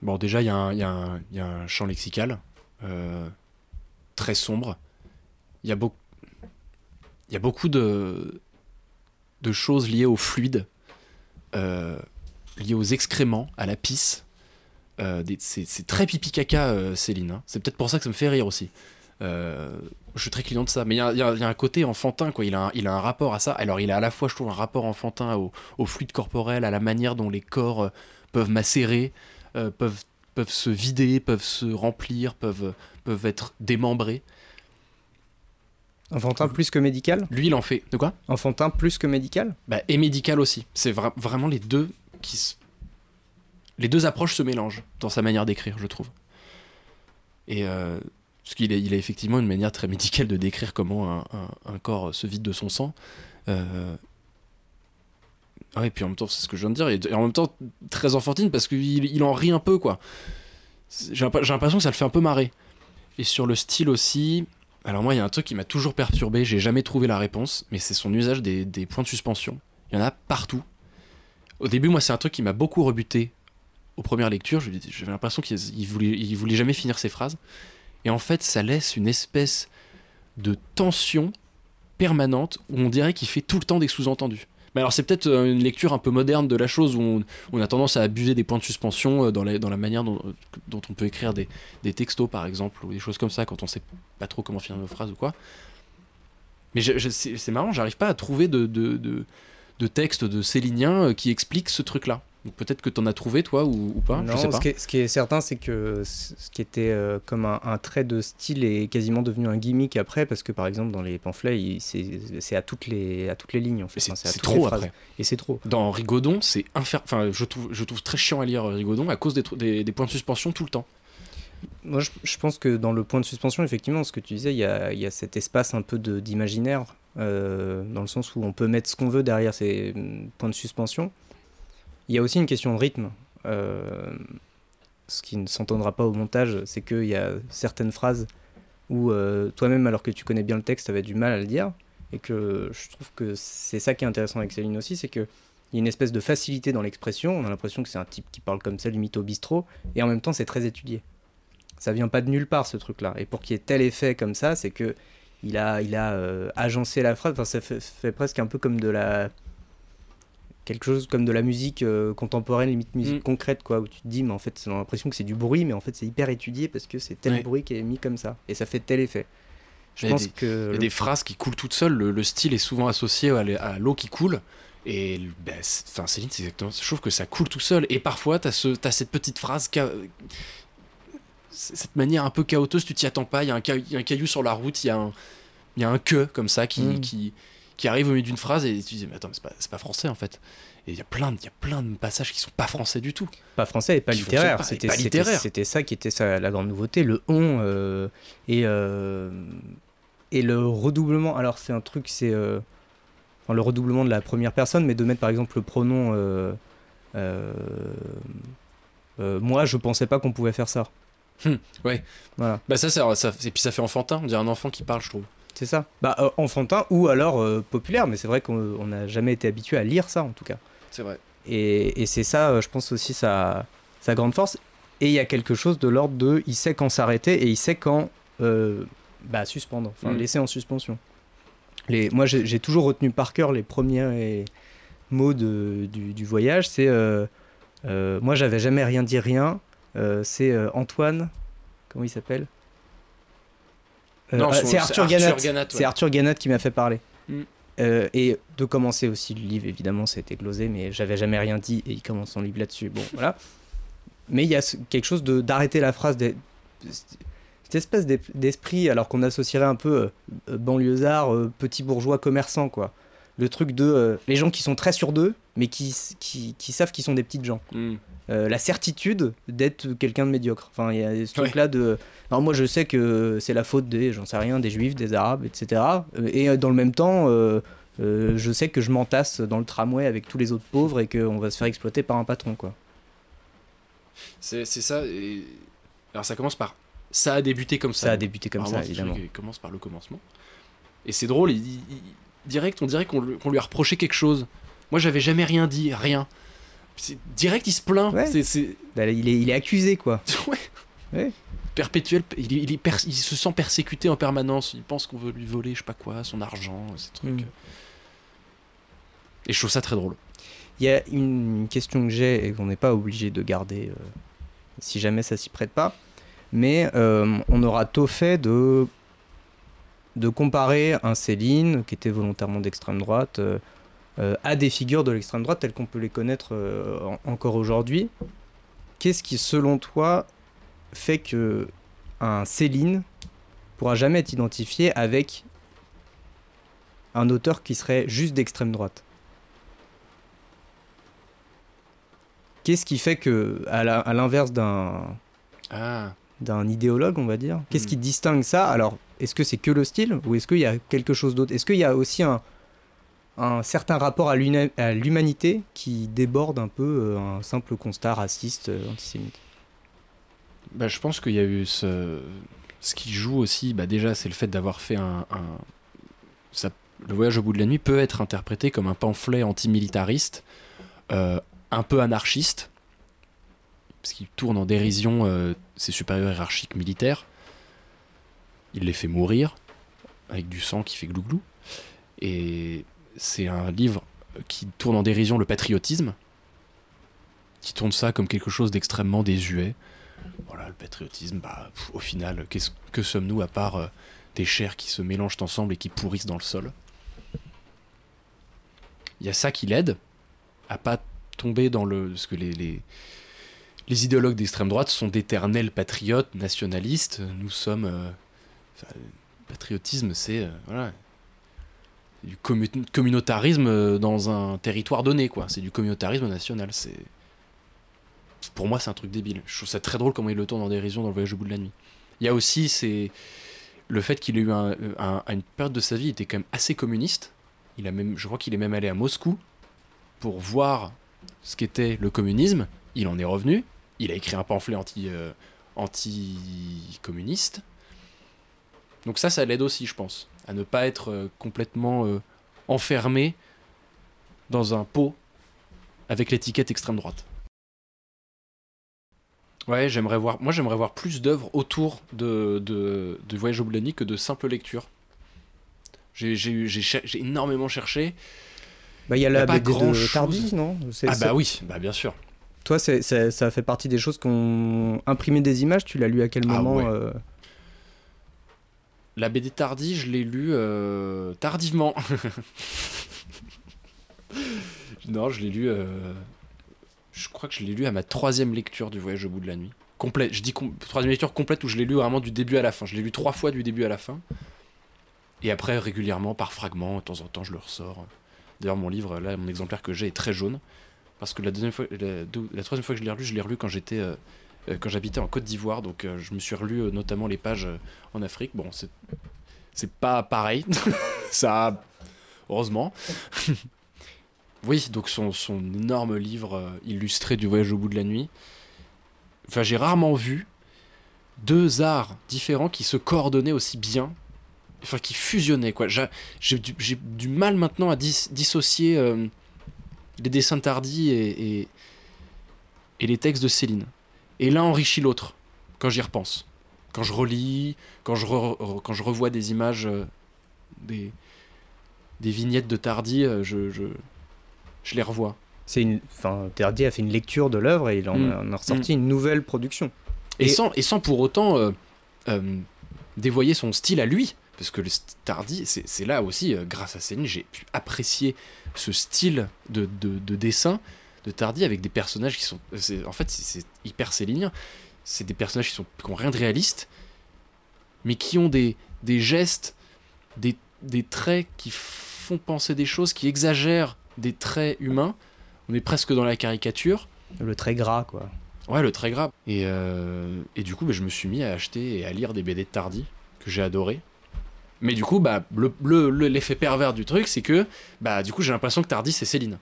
[SPEAKER 4] Bon, déjà, il y, a un- il y y a un champ lexical euh, très sombre. Il y a beaucoup. De, choses liées au fluide, euh, liées aux excréments, à la pisse. Euh, c'est très pipi caca, euh, Céline. hein. C'est peut-être pour ça que ça me fait rire aussi. Je suis très client de ça. Mais il y a, un côté enfantin, quoi. Il a un, rapport à ça. Alors, il a à la fois, je trouve, un rapport enfantin au, au fluide corporel, à la manière dont les corps peuvent macérer, peuvent, se vider, peuvent se remplir, peuvent être démembrés.
[SPEAKER 3] Enfantin plus que médical?
[SPEAKER 4] Lui, il en fait. De quoi?
[SPEAKER 3] Enfantin plus que médical?
[SPEAKER 4] Bah, Et médical aussi. C'est vra- vraiment les deux qui se- Les deux approches se mélangent dans sa manière d'écrire, je trouve. Et euh, parce qu'il a, il a effectivement une manière très médicale de décrire comment un, un- un corps se vide de son sang. Euh, et puis en même temps, c'est ce que je viens de dire, et en même temps, très enfantine parce qu'il il en rit un peu, quoi. J'ai l'impression que ça le fait un peu marrer. Et sur le style aussi, alors moi, il y a un truc qui m'a toujours perturbé, j'ai jamais trouvé la réponse, mais c'est son usage des, points de suspension. Il y en a partout. Au début, moi, c'est un truc qui m'a beaucoup rebuté aux premières lectures. J'avais l'impression qu'il il voulait, voulait jamais finir ses phrases. Et en fait, ça laisse une espèce de tension permanente où on dirait qu'il fait tout le temps des sous-entendus. Mais alors, c'est peut-être euh, une lecture un peu moderne de la chose où on, a tendance à abuser des points de suspension euh, dans la, manière dont, dont on peut écrire des, textos, par exemple, ou des choses comme ça quand on sait pas trop comment finir nos phrases ou quoi. Mais c'est marrant, j'arrive pas à trouver de, de, de, texte de Célinien euh, qui explique ce truc-là. Peut-être que t'en as trouvé, toi, ou, ou pas
[SPEAKER 3] Non,
[SPEAKER 4] Je sais pas.
[SPEAKER 3] Ce, qui est, ce qui est certain, c'est que ce qui était euh, comme un, un trait de style est quasiment devenu un gimmick après, parce que par exemple dans les pamphlets, c'est à toutes les à toutes les lignes en fait.
[SPEAKER 4] C'est trop après.
[SPEAKER 3] Et c'est trop.
[SPEAKER 4] Dans Rigaudon, c'est infer... enfin, je trouve, je trouve très chiant à lire euh, Rigaudon à cause des, des, des points de suspension tout le temps.
[SPEAKER 3] Moi, je, je pense que dans le point de suspension, effectivement, ce que tu disais, il y a, il y a cet espace un peu d'imaginaire, euh, dans le sens où on peut mettre ce qu'on veut derrière ces mm, points de suspension. Il y a aussi une question de rythme. euh, ce qui ne s'entendra pas au montage, c'est qu'il y a certaines phrases où euh, toi-même, alors que tu connais bien le texte, avais du mal à le dire. Et que je trouve que c'est ça qui est intéressant avec Céline aussi, c'est qu'il y a une espèce de facilité dans l'expression. On a l'impression que c'est un type qui parle comme ça, limite au bistrot, et en même temps, c'est très étudié ça vient pas de nulle part ce truc-là. Et pour qu'il y ait tel effet comme ça, c'est que il a, il a euh, agencé la phrase. Enfin, ça fait presque un peu comme de la quelque chose comme de la musique euh, contemporaine, limite musique
[SPEAKER 4] Mm.
[SPEAKER 3] concrète, quoi, où tu te dis, mais en fait, c'est l'impression que c'est du bruit, mais en fait, c'est hyper étudié parce que c'est tel
[SPEAKER 4] Ouais.
[SPEAKER 3] bruit qui est mis comme ça, et ça fait tel effet. Je pense
[SPEAKER 4] des-
[SPEAKER 3] que
[SPEAKER 4] Il y a des phrases qui coulent toutes seules, le, le style est souvent associé à, l'e- à l'eau qui coule. Et ben, enfin, Céline, c'est exactement. Je trouve que ça coule tout seul. Et parfois, t'as ce, as cette petite phrase, cette manière un peu chaoteuse, tu t'y attends pas. Il y, a un ca- il y a un caillou sur la route, il y, a un- il y a un que comme ça qui,
[SPEAKER 3] Mm.
[SPEAKER 4] qui, qui arrive au milieu d'une phrase et tu dis, mais attends, mais c'est pas, c'est pas français en fait. Et il y, a plein de- il y a plein de passages qui sont pas français du tout.
[SPEAKER 3] pas français et pas littéraire. C'était c'était- ça qui était ça, la grande nouveauté, le on euh, et euh, et le redoublement. Alors c'est un truc, c'est euh, enfin, le redoublement de la première personne, mais de mettre par exemple le pronom. euh, moi, je pensais pas qu'on pouvait faire ça.
[SPEAKER 4] Hmm, ouais.
[SPEAKER 3] Voilà,
[SPEAKER 4] Bah ça, ça, ça- et puis ça fait enfantin, on dirait un enfant qui parle, je trouve.
[SPEAKER 3] C'est ça. Bah euh, enfantin ou alors euh, populaire, mais c'est vrai qu'on on n'a jamais été habitué à lire ça en tout cas.
[SPEAKER 4] C'est vrai.
[SPEAKER 3] Et, et c'est ça, euh, je pense aussi, sa, sa grande force. Et il y a quelque chose de l'ordre de il sait quand s'arrêter et il sait quand bah, suspendre, enfin
[SPEAKER 4] Mm.
[SPEAKER 3] laisser en suspension. Les, moi, j'ai toujours retenu par cœur les premiers mots de, du, du voyage. C'est moi, j'avais jamais rien dit rien. C'est Antoine, comment il s'appelle?
[SPEAKER 4] Non,
[SPEAKER 3] ah,
[SPEAKER 4] son-
[SPEAKER 3] C'est Arthur Ganat.
[SPEAKER 4] Ganat, ouais.
[SPEAKER 3] C'est Arthur Ganat qui m'a fait parler.
[SPEAKER 4] Mm.
[SPEAKER 3] Euh, et de commencer aussi le livre, évidemment, ça a été glosé, mais j'avais jamais rien dit et il commence son livre là-dessus. Bon, voilà. *laughs* Mais il y a quelque chose de d'arrêter la phrase, cette espèce d'esprit, alors qu'on associerait un peu euh, banlieusard, euh, petit bourgeois commerçant, quoi. Le truc de euh, les gens qui sont très sûrs d'eux, mais qui, qui, qui savent qu'ils sont des petites gens.
[SPEAKER 4] Hmm.
[SPEAKER 3] Euh, la certitude d'être quelqu'un de médiocre. Enfin, il y a ce
[SPEAKER 4] Ouais.
[SPEAKER 3] truc-là de. Alors, moi, je sais que c'est la faute des, j'en sais rien, des juifs, des arabes, etc. Euh, Et euh, dans le même temps, euh, euh, je sais que je m'entasse dans le tramway avec tous les autres pauvres et qu'on va se faire exploiter par un patron, quoi.
[SPEAKER 4] C'est c'est ça. et- Alors ça commence par ça a débuté comme ça.
[SPEAKER 3] Ça a débuté comme
[SPEAKER 4] Vraiment,
[SPEAKER 3] ça, évidemment.
[SPEAKER 4] il commence par le commencement. Et c'est drôle, il, direct, on dirait qu'on lui- qu'on lui a reproché quelque chose. Moi, j'avais jamais rien dit, rien. Direct, il se plaint.
[SPEAKER 3] Ouais. Bah, il, est, il est accusé, quoi. *laughs*
[SPEAKER 4] ouais.
[SPEAKER 3] Ouais.
[SPEAKER 4] perpétuel. Il, se sent persécuté en permanence. Il pense qu'on veut lui voler, je sais pas quoi, son argent, ces trucs.
[SPEAKER 3] Mm.
[SPEAKER 4] Et je trouve ça très drôle.
[SPEAKER 3] Il y a une question que j'ai et qu'on n'est pas obligé de garder euh, si jamais ça s'y prête pas. Mais euh, on aura tôt fait de, de comparer un Céline, qui était volontairement d'extrême droite, euh, à des figures de l'extrême droite telles qu'on peut les connaître euh, en- encore aujourd'hui. Qu'est-ce qui, selon toi, fait que un Céline pourra jamais être identifié avec un auteur qui serait juste d'extrême droite? Qu'est-ce qui fait que, à l'inverse d'un
[SPEAKER 4] Ah.
[SPEAKER 3] d'un idéologue, on va dire, qu'est-ce
[SPEAKER 4] Hmm.
[SPEAKER 3] qui distingue ça? Alors, est-ce que c'est que le style ou est-ce qu'il y a quelque chose d'autre? Est-ce qu'il y a aussi un, un certain rapport à l'humanité qui déborde un peu euh, un simple constat raciste, euh, antisémite
[SPEAKER 4] Bah, je pense qu'il y a eu ce. Ce qui joue aussi, bah, déjà, c'est le fait d'avoir fait un. Le voyage au bout de la nuit peut être interprété comme un pamphlet antimilitariste, euh, un peu anarchiste, parce qu'il tourne en dérision euh, ses supérieurs hiérarchiques militaires. Il les fait mourir, avec du sang qui fait glouglou. Et c'est un livre qui tourne en dérision le patriotisme, qui tourne ça comme quelque chose d'extrêmement désuet. Voilà, le patriotisme, bah, au final, que sommes-nous à part euh, des chairs qui se mélangent ensemble et qui pourrissent dans le sol? Il y a ça qui l'aide à pas tomber dans le... Parce que les, les, les idéologues d'extrême droite sont d'éternels patriotes, nationalistes. Nous sommes... euh, patriotisme, c'est... euh, voilà, du commu- communautarisme euh, dans un territoire donné, quoi. C'est du communautarisme national. C'est pour moi, c'est un truc débile. Je trouve ça très drôle comment il le tourne en dérision dans le voyage au bout de la nuit. Il y a aussi c'est le fait qu'il ait eu une période de sa vie, il était quand même assez communiste. Il a même, je crois qu'il est même allé à Moscou pour voir ce qu'était le communisme. Il en est revenu. Il a écrit un pamphlet anti, euh, anti-communiste. Donc ça, ça l'aide aussi, je pense, à ne pas être euh, complètement euh, enfermé dans un pot avec l'étiquette extrême droite. Ouais, j'aimerais voir. Moi, j'aimerais voir plus d'œuvres autour de, de, de Voyage au bout de la nuit que de simples lectures. J'ai j'ai eu- j'ai cher- j'ai énormément cherché.
[SPEAKER 3] Bah, Il y a la BD de. Tardy, non? C'est-
[SPEAKER 4] Ah bah oui, bah bien sûr.
[SPEAKER 3] Toi, c'est- c'est- ça fait partie des choses qu'on imprimé des images? Tu l'as lu à quel
[SPEAKER 4] Ah
[SPEAKER 3] moment
[SPEAKER 4] ouais.
[SPEAKER 3] euh,
[SPEAKER 4] La BD Tardy, je l'ai lu euh, tardivement. *laughs* non, je l'ai lu. euh, je crois que je l'ai lu à ma troisième lecture du Voyage au bout de la nuit. Complète. Je dis com- troisième lecture complète où je l'ai lu vraiment du début à la fin. Je l'ai lu trois fois du début à la fin. Et après, régulièrement, par fragments, de temps en temps, je le ressors. D'ailleurs, mon livre, là, mon exemplaire que j'ai est très jaune. Parce que la, troisième fois que je l'ai relu, je l'ai relu quand j'étais. euh, quand j'habitais en Côte d'Ivoire, donc euh, je me suis relu euh, notamment les pages euh, en Afrique. Bon, c'est c'est pas pareil. *laughs* Ça, heureusement. *laughs* oui, donc son, son énorme livre euh, illustré du voyage au bout de la nuit. Enfin, j'ai rarement vu deux arts différents qui se coordonnaient aussi bien. Enfin, qui fusionnaient, quoi. J'ai j'ai du, j'ai du mal maintenant à dis- dissocier euh, les dessins de Tardy et, et, et les textes de Céline. Et l'un enrichit l'autre, quand j'y repense. Quand je relis, quand je, re- re- quand je revois des images, euh, des, des vignettes de Tardy, euh, je, je, je les revois.
[SPEAKER 3] C'est une, enfin, Tardy a fait une lecture de l'œuvre et il en,
[SPEAKER 4] Mm.
[SPEAKER 3] en a ressorti une nouvelle production.
[SPEAKER 4] Et,
[SPEAKER 3] Et-
[SPEAKER 4] sans, et sans pour autant euh, euh, dévoyer son style à lui. Parce que le Tardy, c'est là aussi, grâce à Céline, j'ai pu apprécier ce style de, de, de dessin de Tardy avec des personnages qui sont. c'est- En fait, c'est- hyper célinien. C'est des personnages qui sont qui ont rien de réaliste, mais qui ont des, des gestes, des, des traits qui font penser des choses, qui exagèrent des traits humains. On est presque dans la caricature.
[SPEAKER 3] Le très gras, quoi.
[SPEAKER 4] Ouais, le très grave. Et, euh, et du coup, bah, je me suis mis à acheter et à lire des BD de Tardy, que j'ai adoré. Mais du coup, bah, le, le- le- l'effet pervers du truc, c'est que bah, du coup, j'ai l'impression que Tardy, c'est Céline.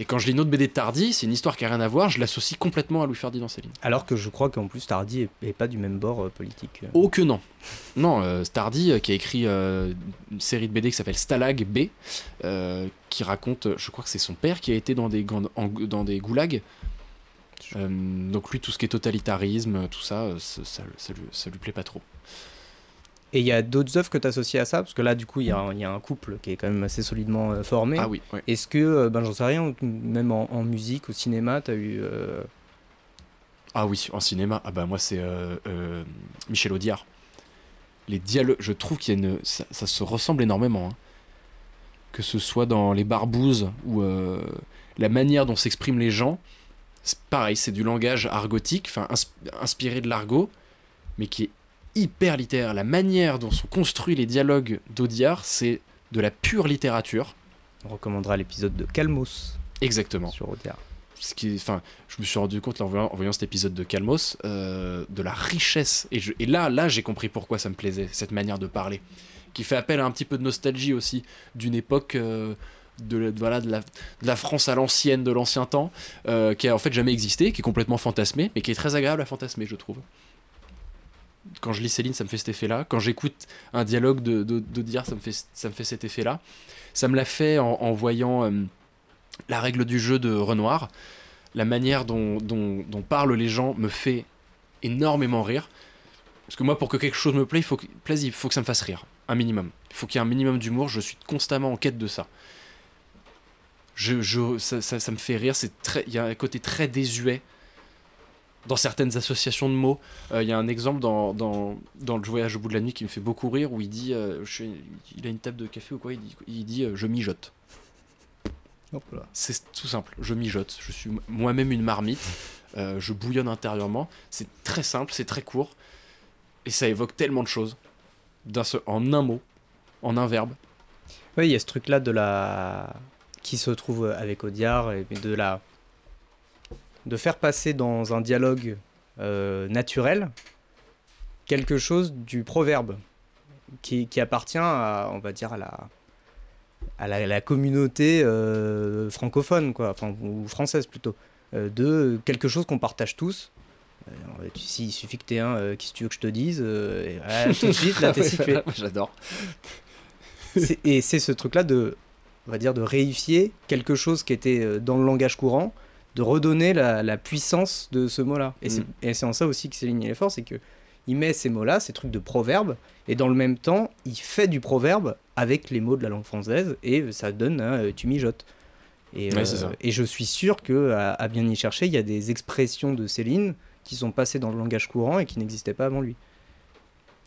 [SPEAKER 4] Et quand je lis une autre BD de Tardy, c'est une histoire qui a rien à voir, je l'associe complètement à Louis-Ferdinand Céline.
[SPEAKER 3] Alors que je crois qu'en plus Tardy est, est pas du même bord euh, politique.
[SPEAKER 4] Oh que non. Non, euh, Tardy euh, qui a écrit euh, une série de BD qui s'appelle Stalag B, euh, qui raconte, je crois que c'est son père qui a été dans des, grandes- en- dans des goulags. Euh, donc lui, tout ce qui est totalitarisme, tout ça, euh, ça, ça- ça lui, ça lui plaît pas trop.
[SPEAKER 3] Et il y a d'autres œuvres que tu associes à ça? Parce que là, du coup, il y, a un- il y a un couple qui est quand même assez solidement euh, formé.
[SPEAKER 4] Ah oui.
[SPEAKER 3] Est-ce que, euh, ben j'en sais rien, même en, en musique, au cinéma, tu as eu. euh,
[SPEAKER 4] Ah oui, en cinéma, ah bah moi c'est euh, Michel Audiard. Les dialogues, je trouve qu'il y a une, ça, ça se ressemble énormément. hein. Que ce soit dans Les Barbouzes ou la manière dont s'expriment les gens, c'est pareil, c'est du langage argotique, enfin ins- inspiré de l'argot, mais qui est hyper littéraire. La manière dont sont construits les dialogues d'Audiard, c'est de la pure littérature.
[SPEAKER 3] On recommandera l'épisode de Calmos
[SPEAKER 4] Exactement.
[SPEAKER 3] sur Audiard.
[SPEAKER 4] ce qui enfin, je me suis rendu compte là, en, voyant, en voyant cet épisode de Calmos euh, de la richesse. Et, je- et là, là, j'ai compris pourquoi ça me plaisait cette manière de parler, qui fait appel à un petit peu de nostalgie aussi d'une époque. euh, de, la- voilà, de, la, de la France à l'ancienne, de l'ancien temps, euh, qui a en fait jamais existé, qui est complètement fantasmé, mais qui est très agréable à fantasmer, je trouve. Quand je lis Céline, ça me fait cet effet-là. Quand j'écoute un dialogue de, de, d'Audiard, ça me fait, ça me fait cet effet-là. Ça me l'a fait en, en voyant euh, la règle du jeu de Renoir. La manière dont, dont, dont parlent les gens me fait énormément rire. Parce que moi, pour que quelque chose me plaise, il faut que, plaise, il faut que ça me fasse rire. Un minimum. Il faut qu'il y ait un minimum d'humour. Je suis constamment en quête de ça. Je, je, ça, ça, ça me fait rire. Il y a un côté très désuet dans certaines associations de mots. Euh, Il y a un exemple dans, dans, dans Le Voyage au bout de la nuit qui me fait beaucoup rire où il dit, euh, je il a une table de café ou quoi, il dit, il dit euh, je mijote. C'est tout simple, je mijote. Je suis moi-même une marmite, je bouillonne intérieurement. C'est très simple, c'est très court, et ça évoque tellement de choses. Seul- en un mot, en un verbe.
[SPEAKER 3] Oui, il y a ce truc-là de la. qui se trouve avec Audiard, et de la. De faire passer dans un dialogue euh, naturel quelque chose du proverbe qui, qui appartient à, on va dire, à la. à la, la communauté euh, francophone, quoi, enfin, ou française plutôt, euh, de quelque chose qu'on partage tous. Si- il suffit que tu aies un, qu'est-ce que tu veux que je te dise, et, tout de suite, là, t'es *laughs* situé.
[SPEAKER 4] J'adore.
[SPEAKER 3] Et c'est ce truc-là de, on va dire, de réifier quelque chose qui était dans le langage courant, de redonner la, la puissance de ce mot-là. Et c'est
[SPEAKER 4] Mm.
[SPEAKER 3] c'est en ça aussi que Céline il est fort, c'est que il met ces mots-là, ces trucs de proverbe, et dans le même temps, il fait du proverbe avec les mots de la langue française, et ça donne un euh, tu mijotes. Et,
[SPEAKER 4] Ouais,
[SPEAKER 3] euh, et je suis sûr que à, à bien y chercher, il y a des expressions de Céline qui sont passées dans le langage courant et qui n'existaient pas avant lui.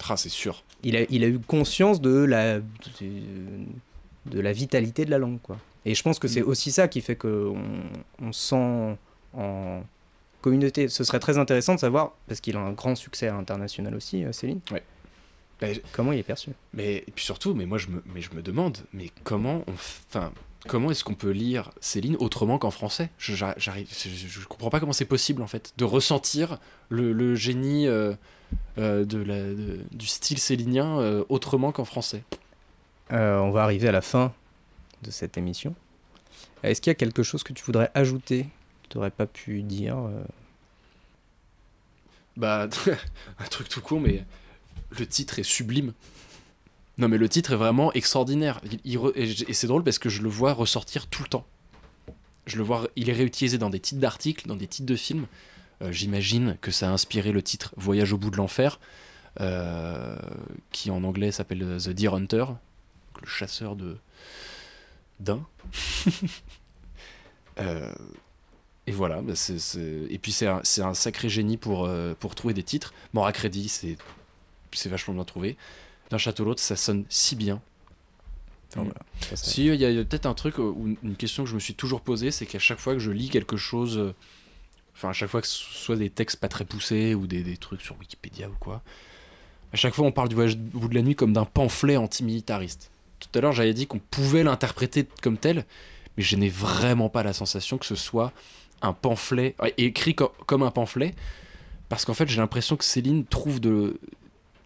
[SPEAKER 4] Ah, c'est sûr.
[SPEAKER 3] Il a, il a eu conscience de la, de, de la vitalité de la langue. Quoi. Et je pense que c'est aussi ça qui fait qu'on on sent en communauté. Ce serait très intéressant de savoir, parce qu'il a un grand succès international aussi, euh, Céline,
[SPEAKER 4] Ouais. Bah,
[SPEAKER 3] comment il est perçu?
[SPEAKER 4] Mais et puis surtout, mais moi je me, mais je me demande, mais comment on, f- enfin, comment est-ce qu'on peut lire Céline autrement qu'en français? Je j'arri- j'arrive, je, comprends pas comment c'est possible en fait de ressentir le, le génie euh, euh, de la, de- du style célinien euh, autrement qu'en français.
[SPEAKER 3] On va arriver à la fin de cette émission. Est-ce qu'il y a quelque chose que tu voudrais ajouter tu n'aurais pas pu dire euh,
[SPEAKER 4] Bah, *laughs* un truc tout con, mais le titre est sublime. Non, mais le titre est vraiment extraordinaire. Et c'est drôle parce que je le vois ressortir tout le temps. Je le vois, il est réutilisé dans des titres d'articles, dans des titres de films. Euh, J'imagine que ça a inspiré le titre Voyage au bout de l'enfer, euh, qui en anglais s'appelle The Deer Hunter, le chasseur de d'un. *laughs* Euh, et voilà, bah, c'est- c'est- et puis c'est un, c'est un sacré génie pour, euh, pour trouver des titres. Mort à crédit, c'est c'est vachement bien trouvé. D'un château à l'autre, ça sonne si bien.
[SPEAKER 3] enfin, voilà. Ça, ça-
[SPEAKER 4] Si, il y a, il y a peut-être un truc, euh, ou une- question que je me suis toujours posée, c'est qu'à chaque fois que je lis quelque chose, euh, enfin à chaque fois que ce soit des textes pas très poussés ou des, des trucs sur Wikipédia ou quoi, à chaque fois on parle du voyage au bout de la nuit comme d'un pamphlet antimilitariste. Tout à l'heure j'avais dit qu'on pouvait l'interpréter comme tel, mais je n'ai vraiment pas la sensation que ce soit un pamphlet, écrit co- comme un pamphlet, parce qu'en fait j'ai l'impression que Céline trouve de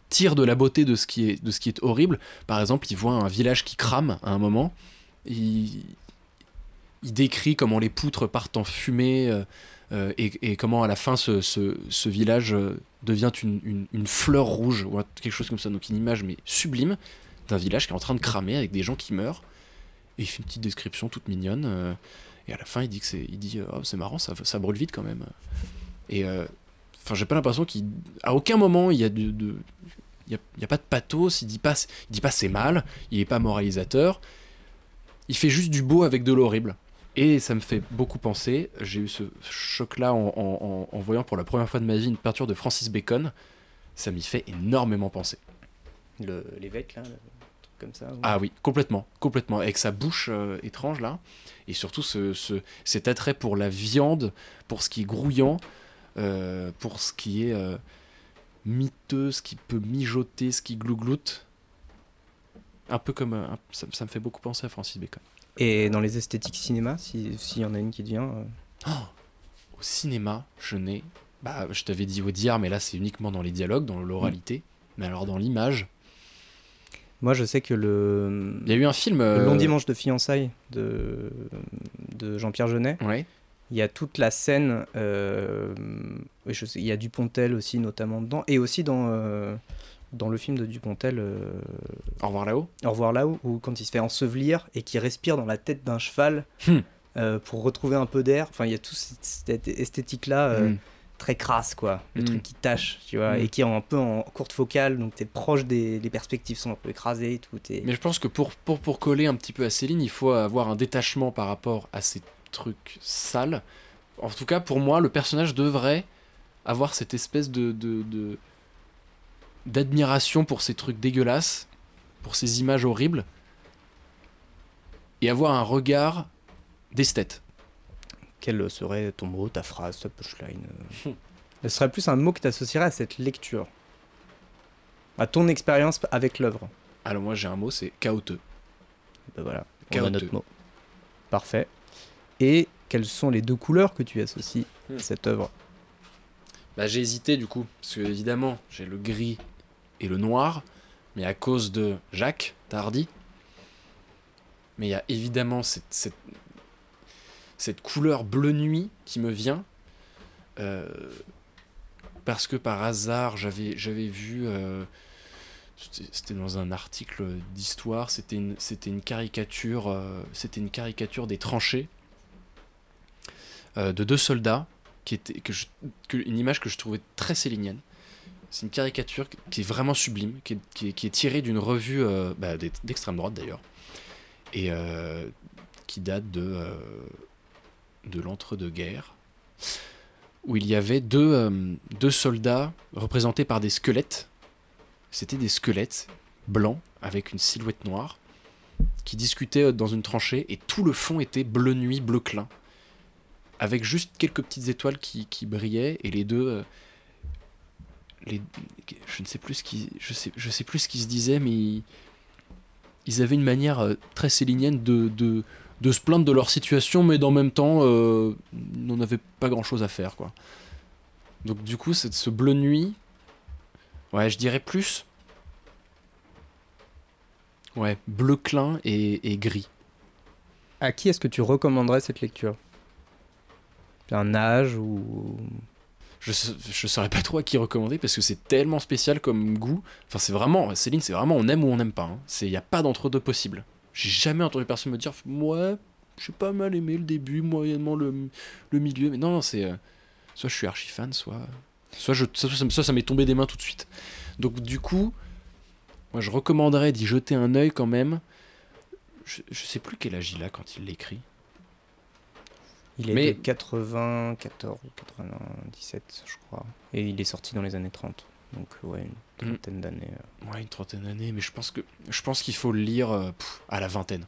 [SPEAKER 4] tire de la beauté de ce qui est horrible par exemple il voit un village qui crame à un moment il, décrit comment les poutres partent en fumée euh, euh, et, comment à la fin ce, village euh, devient une, fleur rouge quelque chose comme ça. Donc une image mais sublime d'un village qui est en train de cramer avec des gens qui meurent. Et il fait une petite description toute mignonne. euh, et à la fin, il dit que c'est, il dit, Oh, c'est marrant, ça, ça brûle vite quand même. Et euh, enfin, j'ai pas l'impression qu'il, à aucun moment il y a de, il y a, pas de pathos. Il dit pas, il dit pas c'est mal. Il est pas moralisateur. Il fait juste du beau avec de l'horrible. Et ça me fait beaucoup penser. J'ai eu ce choc-là en, voyant pour la première fois de ma vie une peinture de Francis Bacon. Ça m'y fait énormément penser.
[SPEAKER 3] L'évêque, là, comme ça. ou-
[SPEAKER 4] Ah oui, complètement, complètement. Avec sa bouche euh, étrange là, et surtout ce, ce- cet attrait pour la viande, pour ce qui est grouillant, euh, pour ce qui est euh, miteux, ce qui peut mijoter, ce qui glougloute. Un peu comme. euh, un- ça, ça me fait beaucoup penser à Francis Bacon.
[SPEAKER 3] Et dans les esthétiques cinéma, si- s'il y en a une qui te vient. euh,
[SPEAKER 4] Au cinéma, je n'ai. Bah, je t'avais dit Audiard, mais là c'est uniquement dans les dialogues, dans l'oralité. Mais alors dans l'image,
[SPEAKER 3] Moi, je sais que le.
[SPEAKER 4] il y a eu un film.
[SPEAKER 3] Le
[SPEAKER 4] euh,
[SPEAKER 3] long dimanche de fiançailles de, de Jean-Pierre Jeunet,
[SPEAKER 4] Ouais.
[SPEAKER 3] il y a toute la scène. euh, oui, je sais, il y a Dupontel aussi, notamment dedans. Et aussi dans, euh, dans le film de Dupontel, euh,
[SPEAKER 4] Au revoir là-haut.
[SPEAKER 3] Au revoir là-haut, où quand il se fait ensevelir et qu'il respire dans la tête d'un cheval
[SPEAKER 4] Hmm.
[SPEAKER 3] pour retrouver un peu d'air. Enfin, il y a toute cette, esthétique-là euh,
[SPEAKER 4] Mm.
[SPEAKER 3] Très crasse, quoi. Le
[SPEAKER 4] Mm.
[SPEAKER 3] truc qui tâche, tu vois,
[SPEAKER 4] Mm.
[SPEAKER 3] et qui est un peu en courte focale, donc t'es proche des les perspectives sont un peu écrasées, tout est.
[SPEAKER 4] Mais je pense que pour, pour, pour coller un petit peu à Céline, il faut avoir un détachement par rapport à ces trucs sales. En tout cas, pour moi, le personnage devrait avoir cette espèce de. de, de- d'admiration pour ces trucs dégueulasses, pour ces images horribles, et avoir un regard d'esthète.
[SPEAKER 3] Quel serait ton mot, ta phrase, ta punchline euh Ce serait plus un mot que tu associerais à cette lecture, à ton expérience avec l'œuvre.
[SPEAKER 4] Alors moi j'ai un mot, c'est chaotique.
[SPEAKER 3] Ben voilà, on a notre mot. Parfait. Et quelles sont les deux couleurs que tu associes
[SPEAKER 4] Hmm.
[SPEAKER 3] à cette œuvre?
[SPEAKER 4] Bah, j'ai hésité du coup, parce que évidemment j'ai le gris et le noir, mais à cause de Jacques Tardy. Mais il y a évidemment cette, cette, cette couleur bleu nuit qui me vient. euh, parce que par hasard j'avais vu. euh, c'était dans un article d'histoire, c'était une, une caricature, euh, c'était une caricature des tranchées de deux soldats qui était que une image que je trouvais très célinienne. C'est une caricature qui est vraiment sublime, qui est, qui est- tirée d'une revue bah, d'ex- d'extrême droite d'ailleurs, et qui date de, de l'entre-deux-guerres, où il y avait deux, euh, deux soldats représentés par des squelettes. C'était des squelettes blancs avec une silhouette noire qui discutaient euh, dans une tranchée, et tout le fond était bleu nuit, bleu clin avec juste quelques petites étoiles qui, qui brillaient et les deux euh, les, je ne sais plus ce qui je sais je sais plus ce qu'ils se disaient mais ils, avaient une manière très célinienne de, de se plaindre de leur situation mais dans le même temps euh, ils n'en avaient pas grand chose à faire quoi donc du coup c'est ce bleu nuit ouais je dirais plus ouais bleu clin et, et gris
[SPEAKER 3] À qui est-ce que tu recommanderais cette lecture? Un âge ou
[SPEAKER 4] je, je saurais pas trop à qui recommander parce que c'est tellement spécial comme goût. Enfin, c'est vraiment, Céline, c'est vraiment on aime ou on n'aime pas. Il n'y a pas d'entre-deux possible. J'ai jamais entendu personne me dire, ouais, j'ai pas mal aimé le début, moyennement le, le milieu. Mais non, non, c'est. euh, soit je suis archi fan, soit. Soit, je, soit, ça- soit ça m'est tombé des mains tout de suite. Donc, du coup, moi, je recommanderais d'y jeter un œil quand même. Je, je sais plus quel âge il a quand il l'écrit.
[SPEAKER 3] il est
[SPEAKER 4] Mais-
[SPEAKER 3] de 94 ou 97, je crois. Et il est sorti dans les années 30. Donc ouais. Trentaine d'années. euh.
[SPEAKER 4] Ouais, une trentaine d'années, mais je pense que je pense qu'il faut le lire euh, pff, à la vingtaine.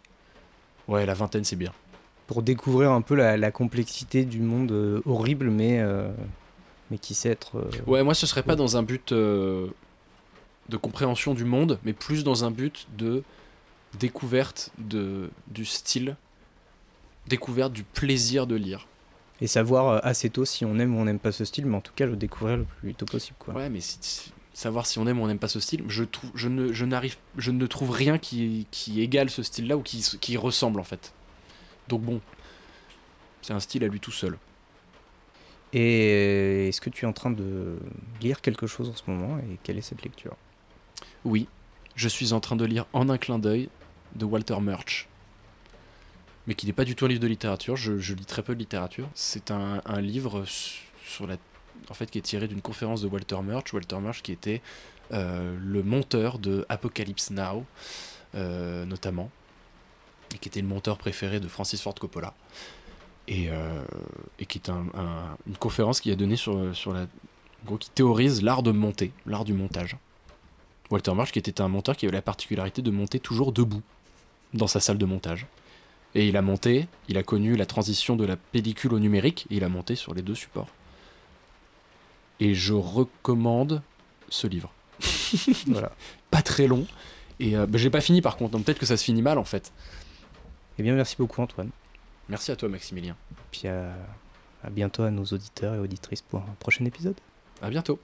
[SPEAKER 4] Ouais, la vingtaine, c'est bien.
[SPEAKER 3] Pour découvrir un peu la, la complexité du monde euh, horrible, mais, euh, mais qui sait être...
[SPEAKER 4] Ouais, moi, ce serait pas dans un but de compréhension du monde, mais plus dans un but de découverte de, du style, découverte du plaisir de lire.
[SPEAKER 3] Et savoir assez tôt si on aime ou on n'aime pas ce style, mais en tout cas le découvrir le plus tôt possible. Quoi.
[SPEAKER 4] Ouais, mais si- savoir si on aime ou on n'aime pas ce style, je, trouve, je, ne, je, n'arrive, je ne trouve rien qui, qui égale ce style-là ou qui, qui ressemble en fait. Donc bon, C'est un style à lui tout seul.
[SPEAKER 3] Et est-ce que tu es en train de lire quelque chose en ce moment et quelle est cette lecture?
[SPEAKER 4] Oui, je suis en train de lire En un clin d'œil de Walter Murch. Mais qui n'est pas du tout un livre de littérature, je, je lis très peu de littérature. C'est un, un livre su- sur la, en fait, qui est tiré d'une conférence de Walter Murch. Walter Murch qui était euh, le monteur de Apocalypse Now, euh, notamment, et qui était le monteur préféré de Francis Ford Coppola. Et, euh, qui est un- un- une conférence qui a donné sur, la. qui théorise l'art de monter, l'art du montage. Walter Marsh, qui était un monteur qui avait la particularité de monter toujours debout dans sa salle de montage. Et il a monté, il a connu la transition de la pellicule au numérique, et il a monté sur les deux supports. Et je recommande ce livre. *laughs*
[SPEAKER 3] Voilà.
[SPEAKER 4] Pas très long, et euh, bah, j'ai pas fini par contre, donc peut-être que ça se finit mal en fait.
[SPEAKER 3] Eh bien, merci beaucoup Antoine.
[SPEAKER 4] Merci à toi Maximilien.
[SPEAKER 3] Puis à, à bientôt à nos auditeurs et auditrices pour un prochain épisode.
[SPEAKER 4] À bientôt.